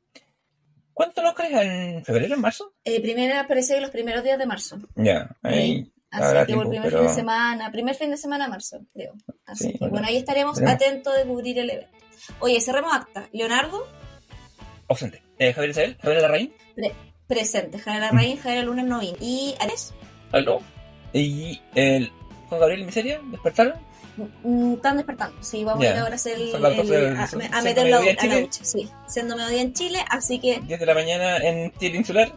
¿Cuánto los crees en febrero, en marzo? Eh, primera aparece los primeros días de marzo. Ya, ahí Así que por tiempo, el primer pero... fin de semana, primer fin de semana de marzo, creo. Así Sí, que bueno. ahí estaremos atentos de cubrir el evento. Oye, cerremos acta. Leonardo, Ausente. Eh, Javier Isabel, Javier Larraín, presente. Javier Larraín, Javier Lunes Novín. Y Ares, aló. Y el Juan Gabriel Miseria, ¿despertaron? Mm, están despertando. Sí, vamos Ya. a ir ahora a hacer el, el- doce, a, a meter la, a la ducha. Sí, siendo mediodía en Chile. Así que, 10 de la mañana en Chile Insular.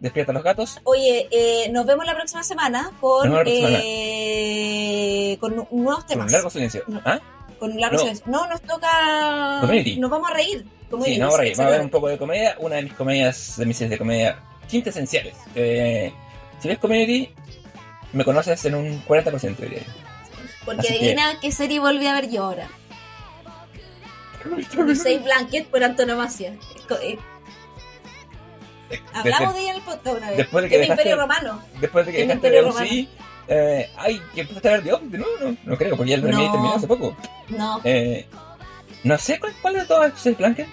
Despierta los gatos. oye, eh, nos vemos la próxima semana con, Nos eh, con nu- nuevos Con temas. un largo silencio. No. ¿Ah? Con largo No. silencio. No, nos toca. Community. Nos vamos a reír. Community, Sí, no, por ahí. sí, Va a sí. un poco de comedia. Una de mis comedias, de mis series de comedia quintesenciales. Eh, si ves Community, me conoces en un 40%, diría yo. Porque Así que- adivina qué serie volví a ver yo ahora. Save Blanket por antonomasia. Co- eh, Hablamos de ella en el podcast una vez. después de que el dejaste- Imperio Romano. Después de que dejaste de UCI, eh, ay, que empezaste a ver de nuevo, no, no creo, porque ya el remake No. terminó hace poco. No, Eh, no sé cuál, cuál de todas es Blanket.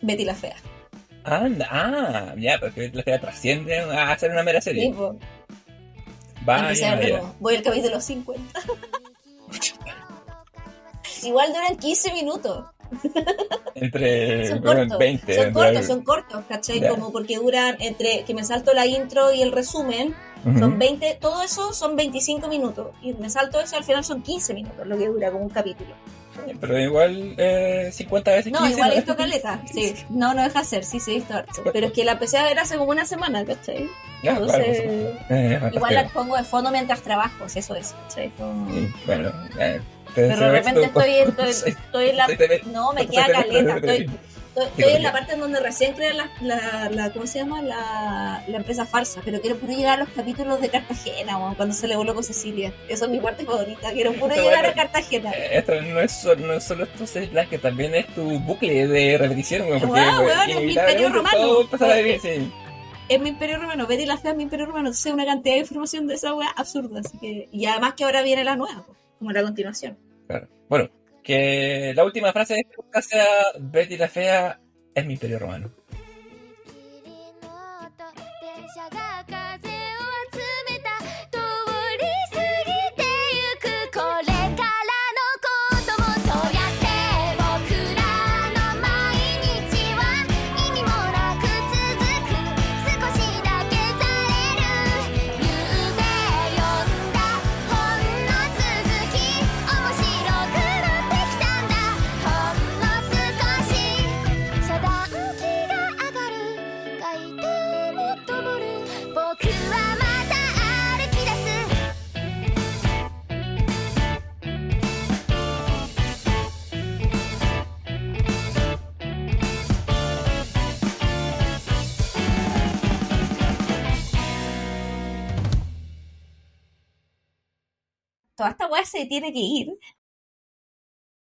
Betty la Fea. Anda, ah, ya, porque la que trasciende a hacer una mera serie. Sí. Vaya, ver. Voy al capítulo 50. Igual duran 15 minutos. Entre Son cortos. 20. son entre- cortos, son cortos, ¿cachai? Ya. Como porque duran entre que me salto la intro y el resumen. Ujú. Son 20, todo eso son 25 minutos. Y me salto eso, al final son 15 minutos lo que dura como un capítulo. Pero igual eh, 50 veces No, 15, igual ¿no? esto caleta. Sí, no, no deja hacer, sí, se visto harto. Pero es que la empecé a ver hace como una semana, ¿cachai? Ya, claro, Entonces, igual la pongo de fondo mientras trabajo, si eso es, ¿cachai? Como- Sí, bueno, eh, Pero de repente estoy, estoy, Sí. la... Sí, No, me sí, queda caleta. Estoy, estoy, en la parte en donde recién crean la, la, la- ¿cómo se llama? La, la empresa falsa. Pero quiero puro llegar a los capítulos de Cartagena, cuando se le voló con Cecilia. Eso es mi parte favorita. Quiero puro llegar bueno. a Cartagena. Esto no es, solo, no es solo serie que también es tu bucle de repetición, güey, porque weón, es mi imperio romano. vivir, sí. Es mi imperio romano. Betty la fea es mi imperio romano. Entonces una cantidad de información de esa weá absurda. Así que, y además que ahora viene la nueva, como la continuación. Claro. Bueno, que la última frase de podcast sea Betty la Fea es mi imperio romano. Toda esta se tiene que ir